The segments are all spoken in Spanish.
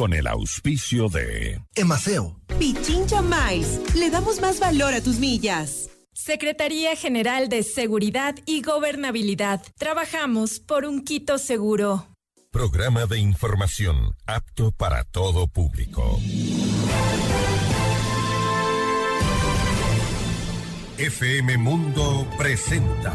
con el auspicio de Emaceo. Pichincha Mais. Le damos más valor a tus millas. Secretaría General de Seguridad y Gobernabilidad. Trabajamos por un Quito seguro. Programa de información apto para todo público. FM Mundo presenta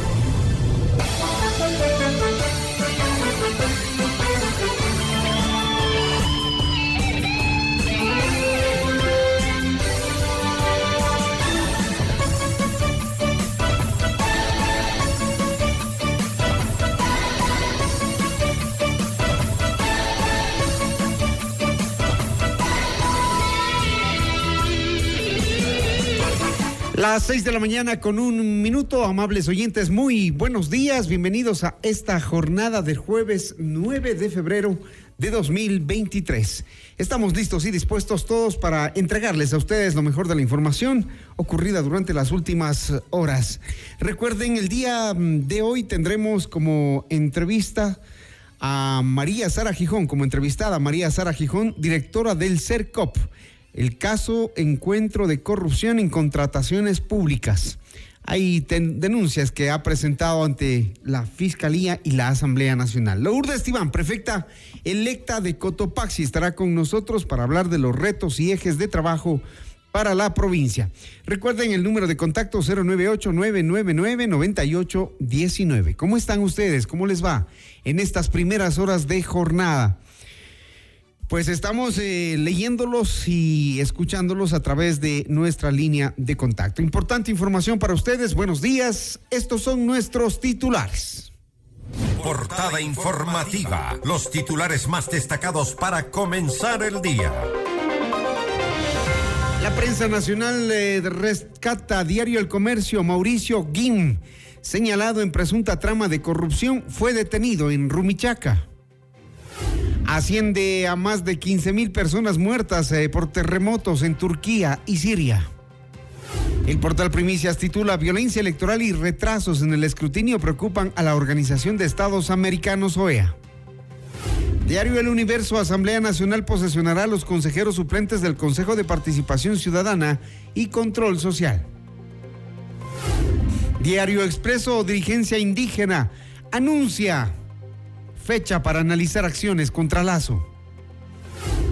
Las seis de la mañana con un minuto, amables oyentes, muy buenos días, bienvenidos a esta jornada del jueves 9 de febrero de 2023. Estamos listos y dispuestos todos para entregarles a ustedes lo mejor de la información ocurrida durante las últimas horas. Recuerden, el día de hoy tendremos como entrevista a María Sara Gijón, como entrevistada María Sara Gijón, directora del CERCOP el caso encuentro de corrupción en contrataciones públicas. Hay denuncias que ha presentado ante la Fiscalía y la Asamblea Nacional. Lourdes Esteban, prefecta electa de Cotopaxi, estará con nosotros para hablar de los retos y ejes de trabajo para la provincia. Recuerden el número de contacto 098-999-9819. ¿Cómo están ustedes? ¿Cómo les va en estas primeras horas de jornada? Pues estamos eh, leyéndolos y escuchándolos a través de nuestra línea de contacto. Importante información para ustedes. Buenos días. Estos son nuestros titulares. Portada informativa. Los titulares más destacados para comenzar el día. La prensa nacional eh, rescata diario El Comercio Mauricio Guim, señalado en presunta trama de corrupción, fue detenido en Rumichaca asciende a más de 15 mil personas muertas eh, por terremotos en Turquía y Siria. El portal Primicias titula Violencia electoral y retrasos en el escrutinio preocupan a la Organización de Estados Americanos OEA. Diario El Universo, Asamblea Nacional posesionará a los consejeros suplentes del Consejo de Participación Ciudadana y Control Social. Diario Expreso, Dirigencia Indígena, anuncia fecha para analizar acciones contra Lazo.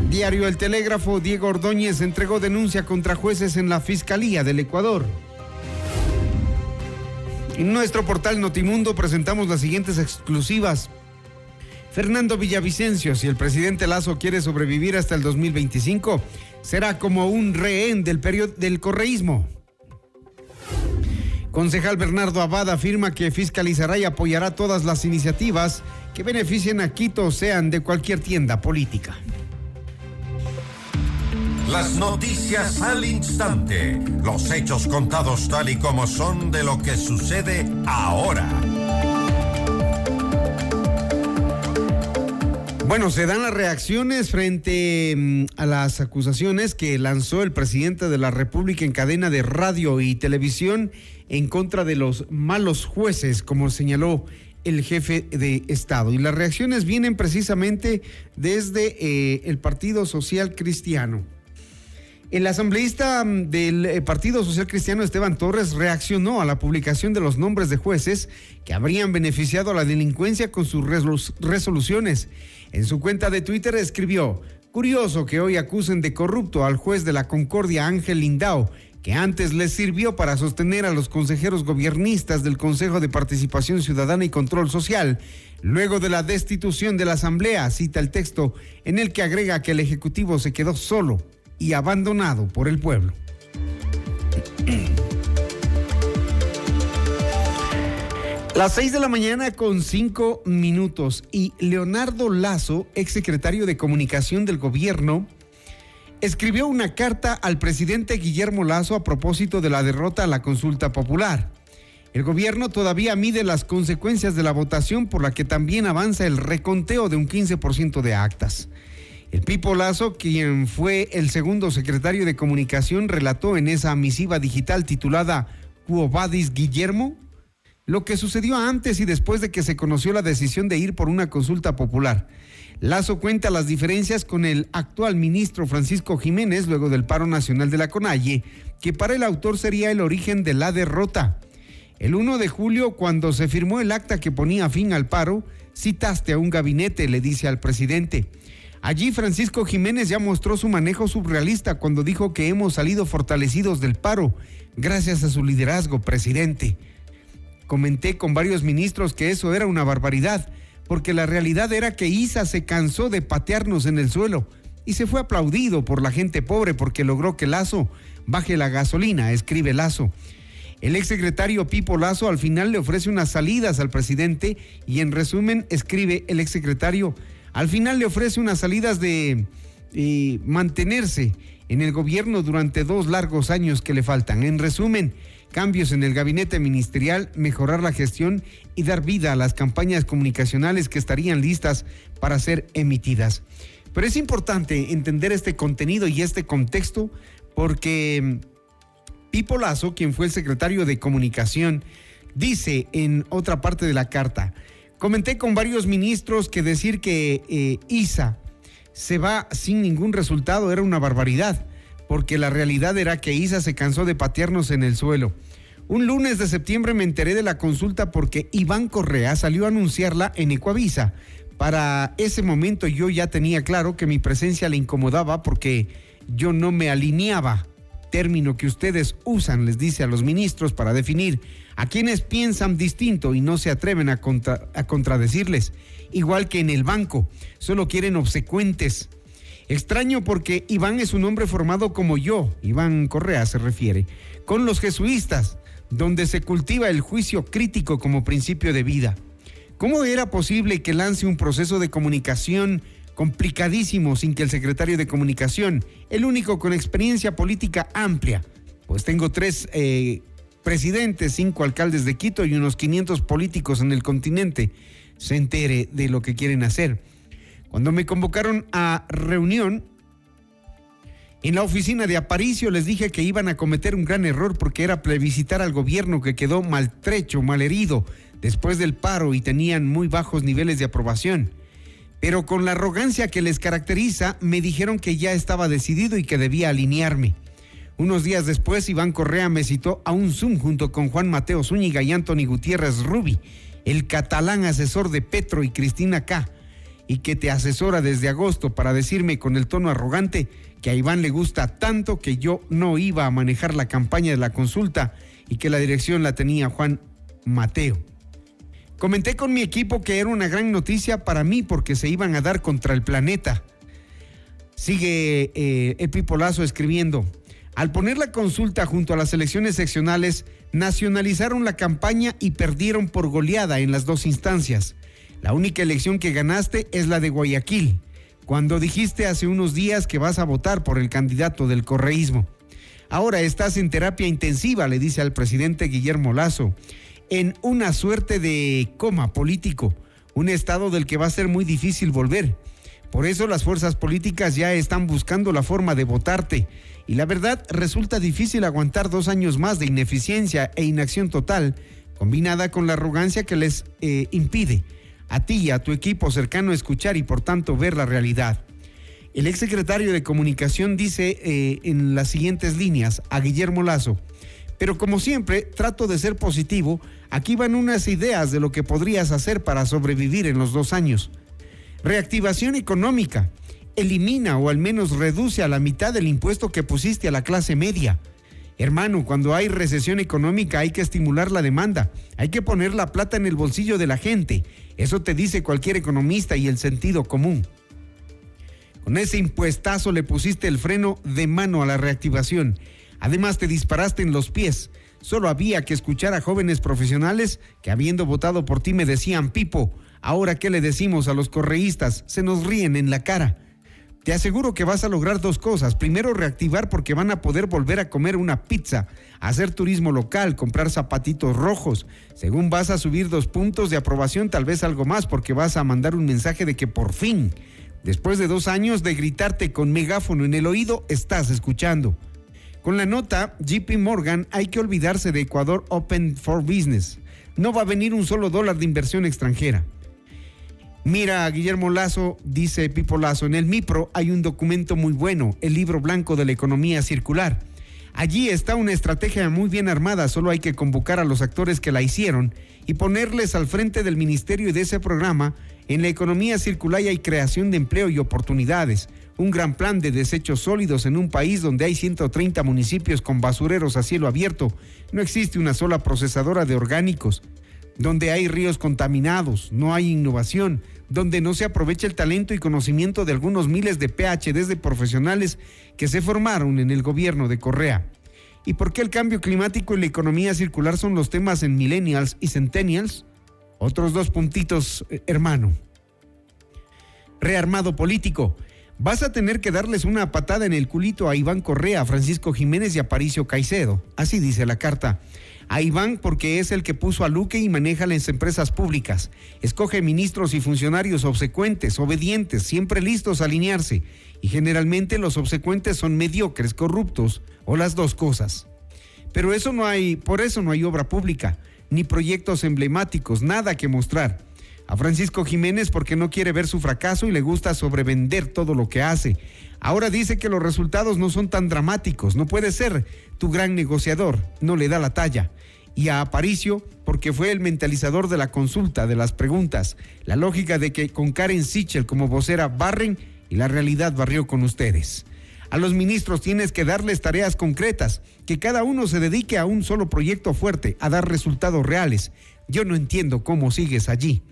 Diario El Telégrafo, Diego Ordóñez entregó denuncia contra jueces en la Fiscalía del Ecuador. En nuestro portal Notimundo presentamos las siguientes exclusivas. Fernando Villavicencio, si el presidente Lazo quiere sobrevivir hasta el 2025, será como un rehén del, del correísmo. Concejal Bernardo Abad afirma que fiscalizará y apoyará todas las iniciativas que beneficien a Quito, sean de cualquier tienda política. Las noticias al instante, los hechos contados tal y como son de lo que sucede ahora. Bueno, se dan las reacciones frente mm, a las acusaciones que lanzó el presidente de la República en cadena de radio y televisión en contra de los malos jueces, como señaló el jefe de Estado. Y las reacciones vienen precisamente desde eh, el Partido Social Cristiano. El asambleísta mm, del eh, Partido Social Cristiano Esteban Torres reaccionó a la publicación de los nombres de jueces que habrían beneficiado a la delincuencia con sus resoluciones. En su cuenta de Twitter escribió, curioso que hoy acusen de corrupto al juez de la Concordia Ángel Lindao, que antes les sirvió para sostener a los consejeros gobiernistas del Consejo de Participación Ciudadana y Control Social, luego de la destitución de la Asamblea, cita el texto en el que agrega que el Ejecutivo se quedó solo y abandonado por el pueblo. Las seis de la mañana con cinco minutos y Leonardo Lazo, exsecretario de Comunicación del Gobierno, escribió una carta al presidente Guillermo Lazo a propósito de la derrota a la consulta popular. El gobierno todavía mide las consecuencias de la votación por la que también avanza el reconteo de un 15% de actas. El Pipo Lazo, quien fue el segundo secretario de comunicación, relató en esa misiva digital titulada Cuobadis Guillermo lo que sucedió antes y después de que se conoció la decisión de ir por una consulta popular. Lazo cuenta las diferencias con el actual ministro Francisco Jiménez luego del paro nacional de la CONAIE, que para el autor sería el origen de la derrota. El 1 de julio, cuando se firmó el acta que ponía fin al paro, citaste a un gabinete, le dice al presidente. Allí Francisco Jiménez ya mostró su manejo surrealista cuando dijo que hemos salido fortalecidos del paro, gracias a su liderazgo, presidente. Comenté con varios ministros que eso era una barbaridad, porque la realidad era que Isa se cansó de patearnos en el suelo y se fue aplaudido por la gente pobre porque logró que Lazo baje la gasolina, escribe Lazo. El exsecretario Pipo Lazo al final le ofrece unas salidas al presidente y en resumen escribe el exsecretario, al final le ofrece unas salidas de eh, mantenerse en el gobierno durante dos largos años que le faltan. En resumen, cambios en el gabinete ministerial, mejorar la gestión y dar vida a las campañas comunicacionales que estarían listas para ser emitidas. Pero es importante entender este contenido y este contexto porque Pipo Lazo, quien fue el secretario de Comunicación, dice en otra parte de la carta, comenté con varios ministros que decir que eh, ISA se va sin ningún resultado era una barbaridad, porque la realidad era que ISA se cansó de patearnos en el suelo. Un lunes de septiembre me enteré de la consulta porque Iván Correa salió a anunciarla en Ecuavisa. Para ese momento yo ya tenía claro que mi presencia le incomodaba porque yo no me alineaba término que ustedes usan, les dice a los ministros para definir a quienes piensan distinto y no se atreven a, a contradecirles, igual que en el banco, solo quieren obsecuentes. Extraño porque Iván es un hombre formado como yo, Iván Correa se refiere, con los jesuitas, donde se cultiva el juicio crítico como principio de vida. ¿Cómo era posible que lance un proceso de comunicación complicadísimo sin que el secretario de Comunicación, el único con experiencia política amplia, pues tengo tres eh, presidentes, cinco alcaldes de Quito y unos 500 políticos en el continente, se entere de lo que quieren hacer. Cuando me convocaron a reunión, en la oficina de Aparicio les dije que iban a cometer un gran error porque era plebiscitar al gobierno que quedó maltrecho, malherido después del paro y tenían muy bajos niveles de aprobación. Pero con la arrogancia que les caracteriza, me dijeron que ya estaba decidido y que debía alinearme. Unos días después, Iván Correa me citó a un Zoom junto con Juan Mateo Zúñiga y Anthony Gutiérrez Rubi, el catalán asesor de Petro y Cristina K., y que te asesora desde agosto para decirme con el tono arrogante que a Iván le gusta tanto que yo no iba a manejar la campaña de la consulta y que la dirección la tenía Juan Mateo. Comenté con mi equipo que era una gran noticia para mí porque se iban a dar contra el planeta. Sigue eh, Epipolazo escribiendo. Al poner la consulta junto a las elecciones seccionales, nacionalizaron la campaña y perdieron por goleada en las dos instancias. La única elección que ganaste es la de Guayaquil, cuando dijiste hace unos días que vas a votar por el candidato del correísmo. Ahora estás en terapia intensiva, le dice al presidente Guillermo Lazo en una suerte de coma político, un estado del que va a ser muy difícil volver. Por eso las fuerzas políticas ya están buscando la forma de votarte. Y la verdad resulta difícil aguantar dos años más de ineficiencia e inacción total, combinada con la arrogancia que les eh, impide a ti y a tu equipo cercano escuchar y por tanto ver la realidad. El exsecretario de Comunicación dice eh, en las siguientes líneas a Guillermo Lazo, pero como siempre trato de ser positivo Aquí van unas ideas de lo que podrías hacer para sobrevivir en los dos años. Reactivación económica. Elimina o al menos reduce a la mitad del impuesto que pusiste a la clase media. Hermano, cuando hay recesión económica hay que estimular la demanda, hay que poner la plata en el bolsillo de la gente. Eso te dice cualquier economista y el sentido común. Con ese impuestazo le pusiste el freno de mano a la reactivación. Además te disparaste en los pies. Solo había que escuchar a jóvenes profesionales que habiendo votado por ti me decían, Pipo, ahora qué le decimos a los correístas, se nos ríen en la cara. Te aseguro que vas a lograr dos cosas. Primero, reactivar porque van a poder volver a comer una pizza, hacer turismo local, comprar zapatitos rojos. Según vas a subir dos puntos de aprobación, tal vez algo más, porque vas a mandar un mensaje de que por fin, después de dos años de gritarte con megáfono en el oído, estás escuchando. Con la nota JP Morgan hay que olvidarse de Ecuador Open for Business. No va a venir un solo dólar de inversión extranjera. Mira, Guillermo Lazo, dice Pipo Lazo, en el MIPRO hay un documento muy bueno, el libro blanco de la economía circular. Allí está una estrategia muy bien armada, solo hay que convocar a los actores que la hicieron y ponerles al frente del ministerio y de ese programa. En la economía circular hay creación de empleo y oportunidades, un gran plan de desechos sólidos en un país donde hay 130 municipios con basureros a cielo abierto. No existe una sola procesadora de orgánicos donde hay ríos contaminados, no hay innovación, donde no se aprovecha el talento y conocimiento de algunos miles de PhDs de profesionales que se formaron en el gobierno de Correa. ¿Y por qué el cambio climático y la economía circular son los temas en millennials y centennials? Otros dos puntitos, eh, hermano. Rearmado político. Vas a tener que darles una patada en el culito a Iván Correa, Francisco Jiménez y Aparicio Caicedo. Así dice la carta. A Iván porque es el que puso a Luque y maneja las empresas públicas. Escoge ministros y funcionarios obsecuentes, obedientes, siempre listos a alinearse. Y generalmente los obsecuentes son mediocres, corruptos o las dos cosas. Pero eso no hay, por eso no hay obra pública, ni proyectos emblemáticos, nada que mostrar. A Francisco Jiménez porque no quiere ver su fracaso y le gusta sobrevender todo lo que hace. Ahora dice que los resultados no son tan dramáticos, no puede ser tu gran negociador, no le da la talla. Y a Aparicio, porque fue el mentalizador de la consulta, de las preguntas, la lógica de que con Karen Sichel como vocera barren y la realidad barrió con ustedes. A los ministros tienes que darles tareas concretas, que cada uno se dedique a un solo proyecto fuerte, a dar resultados reales. Yo no entiendo cómo sigues allí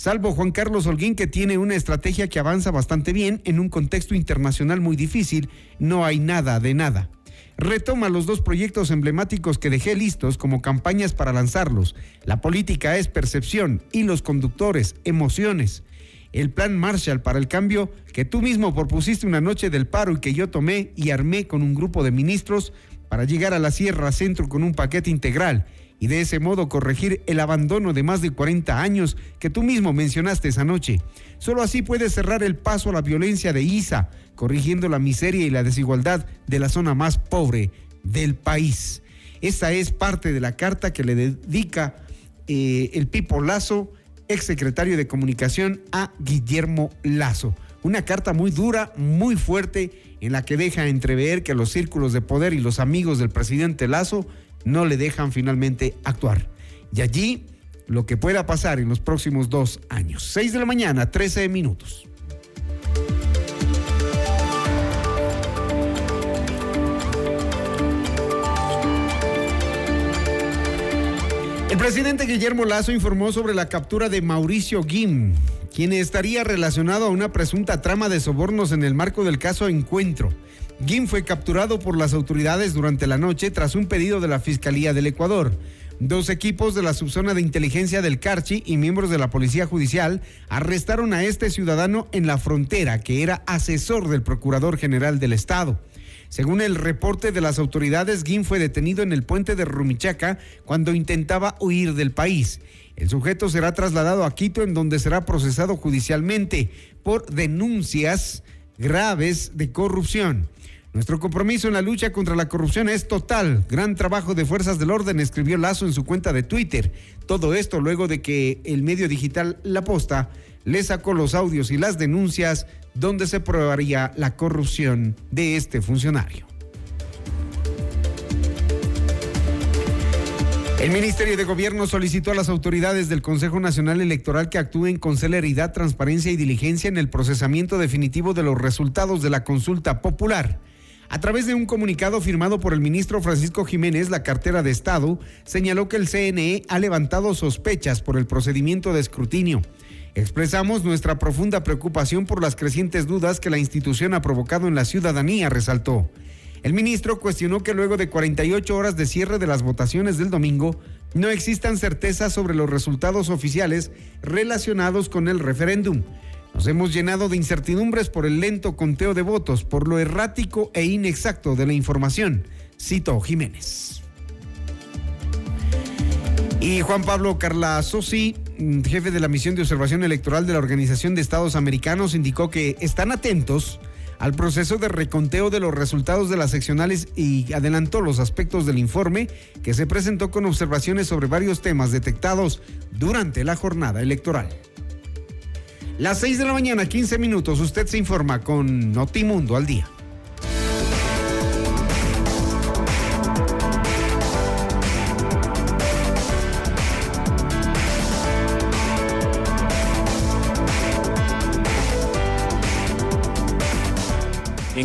salvo Juan Carlos Holguín que tiene una estrategia que avanza bastante bien en un contexto internacional muy difícil, no hay nada de nada. Retoma los dos proyectos emblemáticos que dejé listos como campañas para lanzarlos. La política es percepción y los conductores, emociones. El plan Marshall para el cambio que tú mismo propusiste una noche del paro y que yo tomé y armé con un grupo de ministros para llegar a la Sierra Centro con un paquete integral y de ese modo corregir el abandono de más de 40 años que tú mismo mencionaste esa noche. Solo así puedes cerrar el paso a la violencia de ISA, corrigiendo la miseria y la desigualdad de la zona más pobre del país. Esa es parte de la carta que le dedica eh, el Pipo Lazo, exsecretario de Comunicación, a Guillermo Lazo. Una carta muy dura, muy fuerte, en la que deja entrever que los círculos de poder y los amigos del presidente Lazo no le dejan finalmente actuar. Y allí lo que pueda pasar en los próximos dos años. 6 de la mañana, 13 minutos. El presidente Guillermo Lazo informó sobre la captura de Mauricio Guim, quien estaría relacionado a una presunta trama de sobornos en el marco del caso Encuentro. Guim fue capturado por las autoridades durante la noche tras un pedido de la Fiscalía del Ecuador. Dos equipos de la subzona de inteligencia del Carchi y miembros de la Policía Judicial arrestaron a este ciudadano en la frontera, que era asesor del Procurador General del Estado. Según el reporte de las autoridades, Guim fue detenido en el puente de Rumichaca cuando intentaba huir del país. El sujeto será trasladado a Quito en donde será procesado judicialmente por denuncias graves de corrupción. Nuestro compromiso en la lucha contra la corrupción es total. Gran trabajo de fuerzas del orden, escribió Lazo en su cuenta de Twitter. Todo esto luego de que el medio digital La Posta le sacó los audios y las denuncias donde se probaría la corrupción de este funcionario. El Ministerio de Gobierno solicitó a las autoridades del Consejo Nacional Electoral que actúen con celeridad, transparencia y diligencia en el procesamiento definitivo de los resultados de la consulta popular. A través de un comunicado firmado por el ministro Francisco Jiménez, la cartera de Estado señaló que el CNE ha levantado sospechas por el procedimiento de escrutinio. Expresamos nuestra profunda preocupación por las crecientes dudas que la institución ha provocado en la ciudadanía, resaltó. El ministro cuestionó que luego de 48 horas de cierre de las votaciones del domingo, no existan certezas sobre los resultados oficiales relacionados con el referéndum. Nos hemos llenado de incertidumbres por el lento conteo de votos, por lo errático e inexacto de la información, citó Jiménez. Y Juan Pablo Carla Sosi, mm, jefe de la misión de observación electoral de la Organización de Estados Americanos, indicó que están atentos al proceso de reconteo de los resultados de las seccionales y adelantó los aspectos del informe que se presentó con observaciones sobre varios temas detectados durante la jornada electoral. Las 6 de la mañana, 15 minutos, usted se informa con Notimundo al día.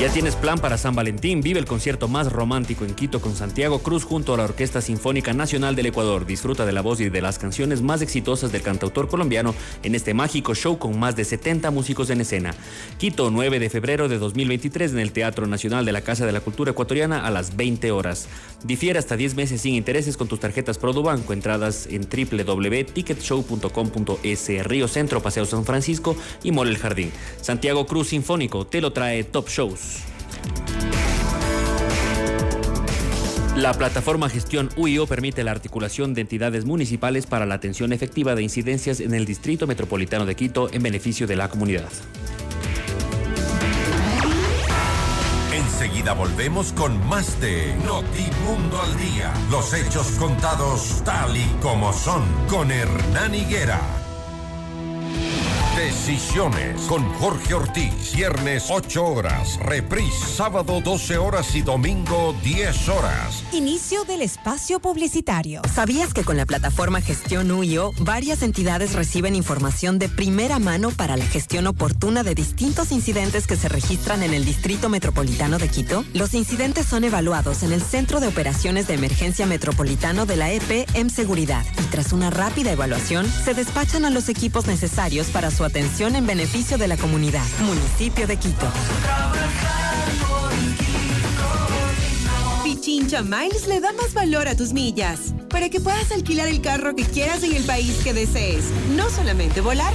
¿Ya tienes plan para San Valentín? Vive el concierto más romántico en Quito con Santiago Cruz junto a la Orquesta Sinfónica Nacional del Ecuador. Disfruta de la voz y de las canciones más exitosas del cantautor colombiano en este mágico show con más de 70 músicos en escena. Quito, 9 de febrero de 2023 en el Teatro Nacional de la Casa de la Cultura Ecuatoriana a las 20 horas. Difiere hasta 10 meses sin intereses con tus tarjetas Produbanco. Entradas en www.ticketshow.com.es. Río Centro, Paseo San Francisco y Mole el Jardín. Santiago Cruz Sinfónico te lo trae Top Shows. La plataforma Gestión UIO permite la articulación de entidades municipales para la atención efectiva de incidencias en el Distrito Metropolitano de Quito en beneficio de la comunidad. Enseguida volvemos con más de Notimundo al Día. Los hechos contados tal y como son con Hernán Higuera. Decisiones con Jorge Ortiz. Viernes 8 horas. Reprise sábado 12 horas y domingo 10 horas. Inicio del espacio publicitario. ¿Sabías que con la plataforma Gestión UIO varias entidades reciben información de primera mano para la gestión oportuna de distintos incidentes que se registran en el Distrito Metropolitano de Quito? Los incidentes son evaluados en el Centro de Operaciones de Emergencia Metropolitano de la EP en Seguridad y tras una rápida evaluación se despachan a los equipos necesarios para su atención en beneficio de la comunidad. Municipio de Quito. Pichincha Miles le da más valor a tus millas para que puedas alquilar el carro que quieras en el país que desees. No solamente volar,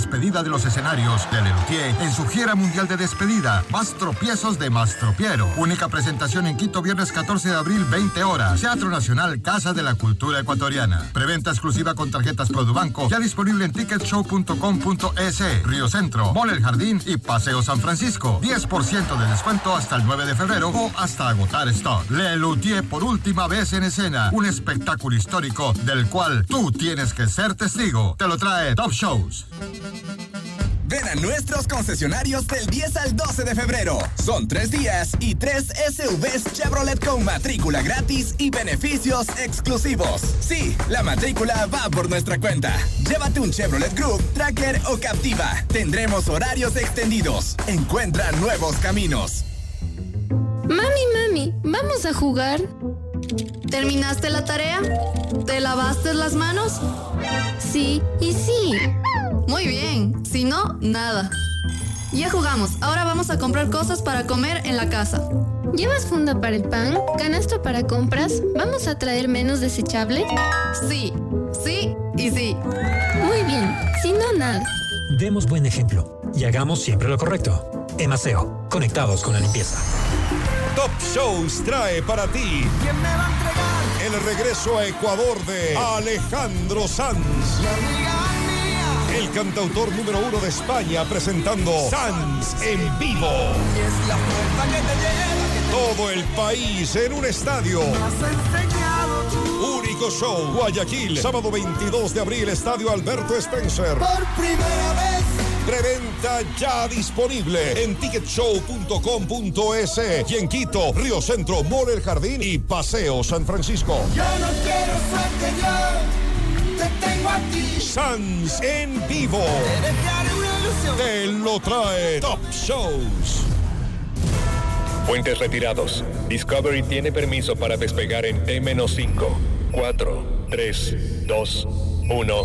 despedida de los escenarios de Lelutier en su gira mundial de despedida. Más tropiezos de Mastropiero. Única presentación en Quito viernes 14 de abril 20 horas. Teatro Nacional Casa de la Cultura Ecuatoriana. Preventa exclusiva con tarjetas Produbanco. Ya disponible en ticketshow.com.es. Río Centro, Mall El Jardín y Paseo San Francisco. 10% de descuento hasta el 9 de febrero o hasta agotar stock. Lelutier por última vez en escena. Un espectáculo histórico del cual tú tienes que ser testigo. Te lo trae Top Shows. Ven a nuestros concesionarios del 10 al 12 de febrero. Son tres días y tres SUVs Chevrolet con matrícula gratis y beneficios exclusivos. Sí, la matrícula va por nuestra cuenta. Llévate un Chevrolet Group, Tracker o Captiva. Tendremos horarios extendidos. Encuentra nuevos caminos. Mami, mami, ¿vamos a jugar? ¿Terminaste la tarea? ¿Te lavaste las manos? Sí y sí. Muy bien, si no, nada. Ya jugamos, ahora vamos a comprar cosas para comer en la casa. ¿Llevas funda para el pan? ¿Canasto para compras? ¿Vamos a traer menos desechable? Sí, sí y sí. Muy bien, si no, nada. Demos buen ejemplo y hagamos siempre lo correcto. Emaseo, conectados con la limpieza. Top Shows trae para ti ¿Quién me va a entregar? el regreso a Ecuador de Alejandro Sanz. El cantautor número uno de España presentando Sanz en vivo. Es la puerta que te lleva, que Todo el país en un estadio. México Show, Guayaquil, sábado 22 de abril, Estadio Alberto Spencer. Por primera vez. Preventa ya disponible en ticketshow.com.es y en Quito, Río Centro, Mall El Jardín y Paseo San Francisco. Yo no quiero suerte, yo te tengo a ti. Sans en vivo. Te lo trae Top Shows. Puentes retirados. Discovery tiene permiso para despegar en T-5, 4, 3, 2, 1.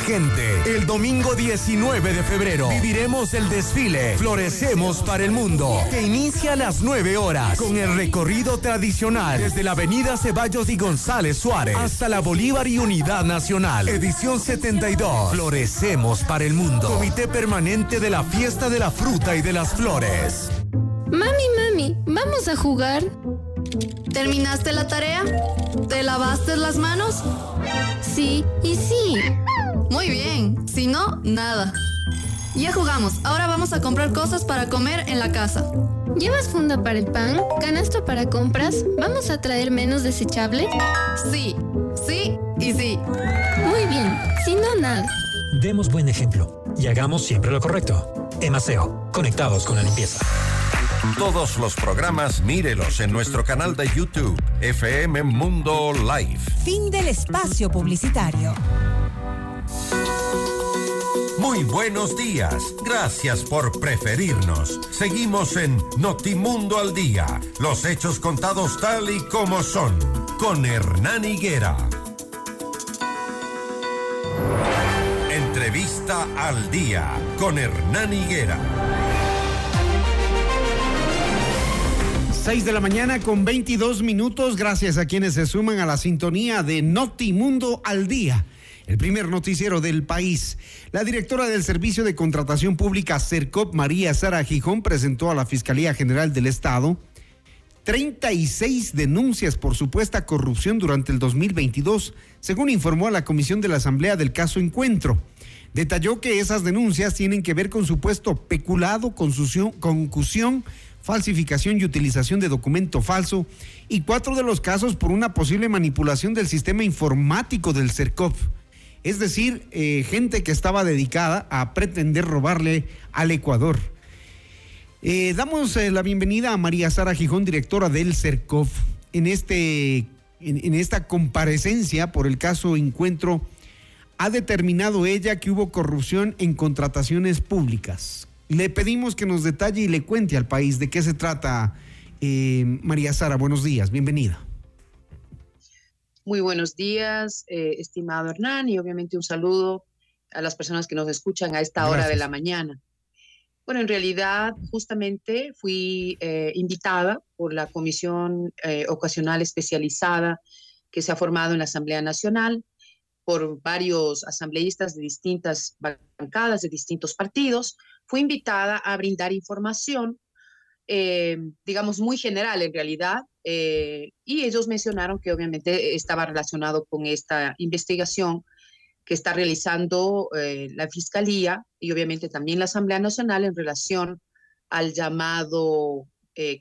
gente. El domingo 19 de febrero viviremos el desfile Florecemos para el Mundo, que inicia a las 9 horas con el recorrido tradicional desde la avenida Ceballos y González Suárez hasta la Bolívar y Unidad Nacional. Edición 72. Florecemos para el Mundo. Comité Permanente de la Fiesta de la Fruta y de las Flores. Mami, mami, ¿vamos a jugar? ¿Terminaste la tarea? ¿Te lavaste las manos? Sí, y sí. Muy bien, si no, nada. Ya jugamos, ahora vamos a comprar cosas para comer en la casa. ¿Llevas funda para el pan? ¿Canasto para compras? ¿Vamos a traer menos desechable? Sí, sí y sí. Muy bien, si no, nada. Demos buen ejemplo y hagamos siempre lo correcto. Emaseo, conectados con la limpieza. Todos los programas mírelos en nuestro canal de YouTube, FM Mundo Live. Fin del espacio publicitario. Muy buenos días. Gracias por preferirnos. Seguimos en Notimundo al Día. Los hechos contados tal y como son. Con Hernán Higuera. Entrevista al Día. Con Hernán Higuera. 6 de la mañana con 22 minutos. Gracias a quienes se suman a la sintonía de Notimundo al Día el primer noticiero del país. La directora del Servicio de Contratación Pública, CERCOP, María Sara Gijón, presentó a la Fiscalía General del Estado 36 denuncias por supuesta corrupción durante el 2022, según informó a la Comisión de la Asamblea del caso Encuentro. Detalló que esas denuncias tienen que ver con supuesto peculado, concusión, falsificación y utilización de documento falso y cuatro de los casos por una posible manipulación del sistema informático del CERCOP es decir, eh, gente que estaba dedicada a pretender robarle al Ecuador. Eh, damos eh, la bienvenida a María Sara Gijón, directora del CERCOF, en, este, en, esta comparecencia por el caso Encuentro. Ha determinado ella que hubo corrupción en contrataciones públicas. Le pedimos que nos detalle y le cuente al país de qué se trata. María Sara, buenos días, bienvenida. Muy buenos días, eh, estimado Hernán, y obviamente un saludo a las personas que nos escuchan a esta hora de la mañana. Bueno, en realidad, justamente fui eh, invitada por la Comisión eh, Ocasional Especializada que se ha formado en la Asamblea Nacional por varios asambleístas de distintas bancadas, de distintos partidos. Fui invitada a brindar información eh, digamos, muy general en realidad, eh, y ellos mencionaron que obviamente estaba relacionado con esta investigación que está realizando eh, la Fiscalía y obviamente también la Asamblea Nacional en relación al llamado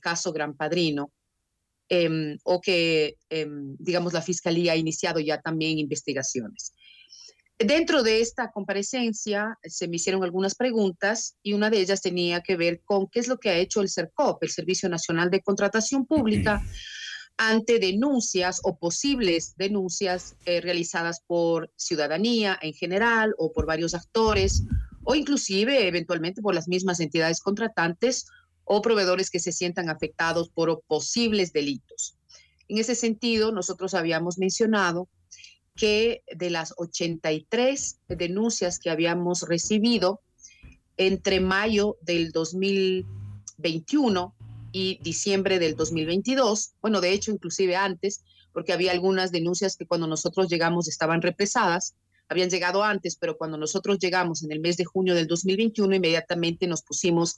caso Gran Padrino, em, o que, em, digamos, la Fiscalía ha iniciado ya también investigaciones. Dentro de esta comparecencia se me hicieron algunas preguntas y una de ellas tenía que ver con qué es lo que ha hecho el CERCOP, el Servicio Nacional de Contratación Pública, ante denuncias o posibles denuncias eh, realizadas por ciudadanía en general o por varios actores o inclusive eventualmente por las mismas entidades contratantes o proveedores que se sientan afectados por posibles delitos. En ese sentido, nosotros habíamos mencionado que de las 83 denuncias que habíamos recibido entre mayo del 2021 y diciembre del 2022, bueno, de hecho, inclusive antes, porque había algunas denuncias que cuando nosotros llegamos estaban represadas, habían llegado antes, pero cuando nosotros llegamos en el mes de junio del 2021, inmediatamente nos pusimos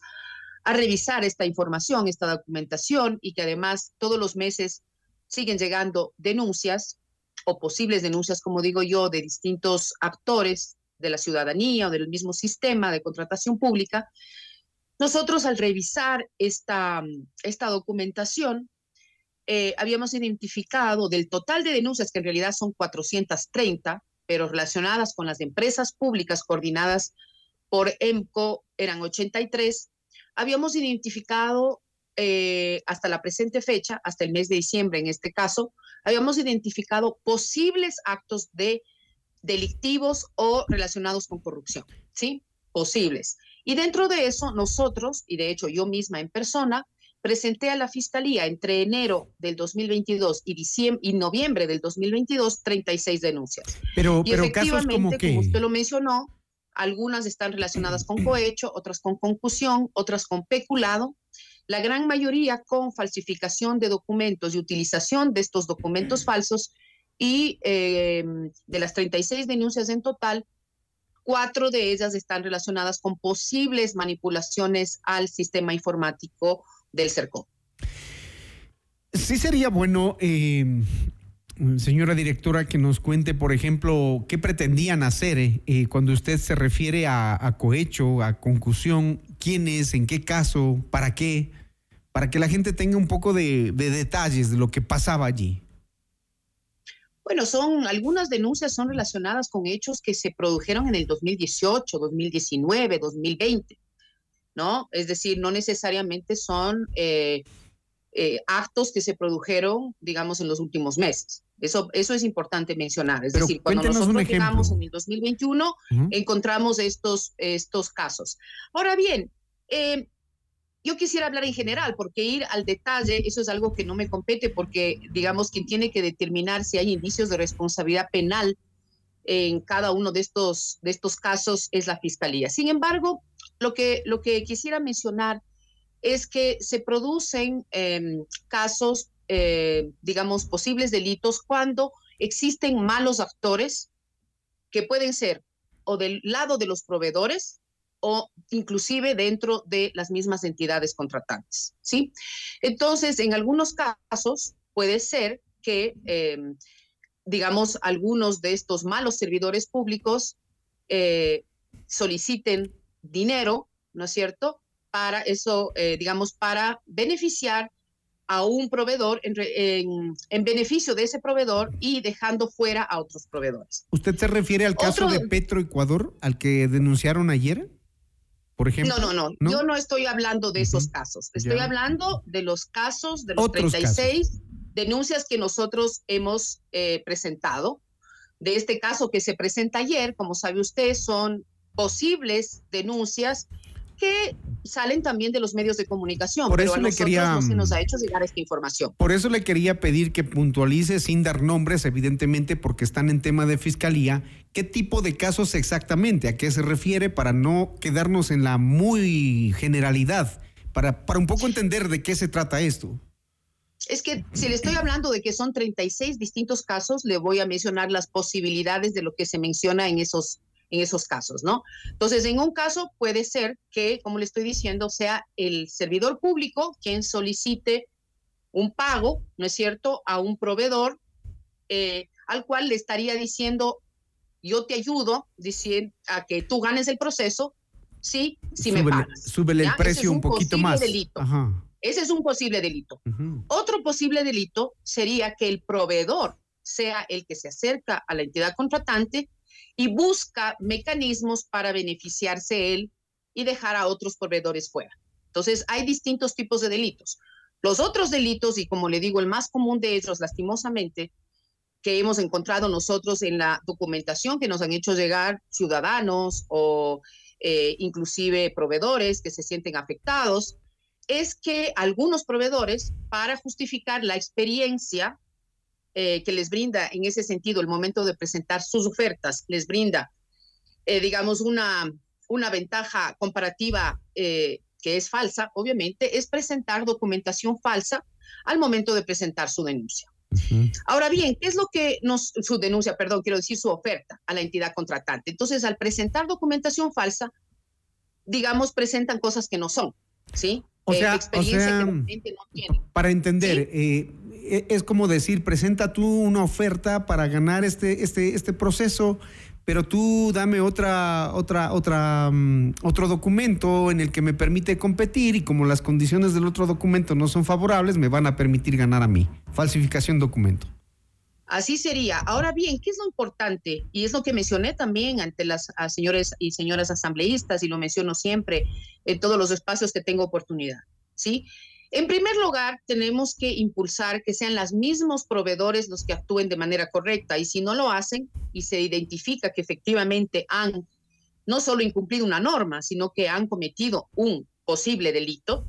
a revisar esta información, esta documentación y que además todos los meses siguen llegando denuncias o posibles denuncias, como digo yo, de distintos actores de la ciudadanía o del mismo sistema de contratación pública. Nosotros al revisar esta, esta documentación, eh, habíamos identificado del total de denuncias, que en realidad son 430, pero relacionadas con las empresas públicas coordinadas por EMCO, eran 83, habíamos identificado eh, hasta la presente fecha, hasta el mes de diciembre en este caso, habíamos identificado posibles actos de delictivos o relacionados con corrupción, ¿sí? Posibles. Y dentro de eso, nosotros, y de hecho yo misma en persona, presenté a la Fiscalía entre enero del 2022 y, diciembre, y noviembre del 2022 36 denuncias. Pero, y pero efectivamente, casos como que... como usted lo mencionó, algunas están relacionadas con cohecho, otras con concusión, otras con peculado, la gran mayoría con falsificación de documentos y utilización de estos documentos falsos y eh, de las 36 denuncias en total, cuatro de ellas están relacionadas con posibles manipulaciones al sistema informático del CERCO. Sí sería bueno, eh, señora directora, que nos cuente, por ejemplo, qué pretendían hacer eh, cuando usted se refiere a, a, cohecho, a concusión, quién es, en qué caso, para qué, para que la gente tenga un poco de, de detalles de lo que pasaba allí. Bueno, son algunas denuncias son relacionadas con hechos que se produjeron en el 2018, 2019, 2020, ¿no? Es decir, no necesariamente son eh, eh, actos que se produjeron, digamos, en los últimos meses. Eso, eso es importante mencionar. Es Pero decir, cuando nosotros llegamos en el 2021, Ujú. encontramos estos, estos casos. Ahora bien, eh, yo quisiera hablar en general, porque ir al detalle, eso es algo que no me compete, porque, digamos, quien tiene que determinar si hay indicios de responsabilidad penal en cada uno de estos, de estos casos es la fiscalía. Sin embargo, lo que, lo que quisiera mencionar es que se producen eh, casos, eh, digamos, posibles delitos cuando existen malos actores que pueden ser o del lado de los proveedores o inclusive dentro de las mismas entidades contratantes, ¿sí? Entonces, en algunos casos puede ser que, eh, digamos, algunos de estos malos servidores públicos eh, soliciten dinero, ¿no es cierto? Para eso, digamos, para beneficiar a un proveedor en, en- en beneficio de ese proveedor y dejando fuera a otros proveedores. ¿Usted se refiere al caso Otro- de Petro Ecuador, al que denunciaron ayer? Por ejemplo. No, no, no, Yo no estoy hablando de esos casos. Estoy Ya. hablando de los casos, de los Otros 36 denuncias que nosotros hemos eh, presentado. De este caso que se presenta ayer, como sabe usted, son posibles denuncias que salen también de los medios de comunicación. Por pero eso a le quería, no se nos mm, ha hecho llegar esta información. Por eso le quería pedir que puntualice sin dar nombres, evidentemente, porque están en tema de fiscalía, qué tipo de casos exactamente, a qué se refiere, para no quedarnos en la muy generalidad, para, para un poco entender de qué se trata esto. Es que si le estoy hablando de que son 36 distintos casos, le voy a mencionar las posibilidades de lo que se menciona en esos, en esos casos, ¿no? Entonces, en un caso puede ser que, como le estoy diciendo, sea el servidor público quien solicite un pago, ¿no es cierto?, a un proveedor eh, al cual le estaría diciendo, yo te ayudo diciendo, a que tú ganes el proceso, sí, si me súbele pagas. súbele ¿ya? el precio es un poquito más. delito. Ajá. Ese es un posible delito. Otro posible delito sería que el proveedor sea el que se acerca a la entidad contratante y busca mecanismos para beneficiarse él y dejar a otros proveedores fuera. Entonces, hay distintos tipos de delitos. Los otros delitos, y como le digo, el más común de ellos, lastimosamente, que hemos encontrado nosotros en la documentación que nos han hecho llegar ciudadanos o eh, inclusive proveedores que se sienten afectados, es que algunos proveedores, para justificar la experiencia eh, que les brinda en ese sentido el momento de presentar sus ofertas, les brinda, eh, digamos, una, una ventaja comparativa eh, que es falsa, obviamente, es presentar documentación falsa al momento de presentar su denuncia. Ahora bien, ¿qué es lo que nos, su denuncia, perdón, quiero decir su oferta a la entidad contratante? Entonces, al presentar documentación falsa, digamos, presentan cosas que no son, ¿sí? O Eh, sea, experiencia o sea, que realmente no tienen. para entender, eh, es como decir, presenta tú una oferta para ganar este, este, este proceso, pero tú dame otra, otra, otra, mm, otro documento en el que me permite competir y como las condiciones del otro documento no son favorables, me van a permitir ganar a mí. Falsificación documento. Así sería. Ahora bien, ¿qué es lo importante? Y es lo que mencioné también ante las señores y señoras asambleístas y lo menciono siempre en todos los espacios que tengo oportunidad, ¿sí? En primer lugar, tenemos que impulsar que sean los mismos proveedores los que actúen de manera correcta y si no lo hacen y se identifica que efectivamente han no solo incumplido una norma, sino que han cometido un posible delito,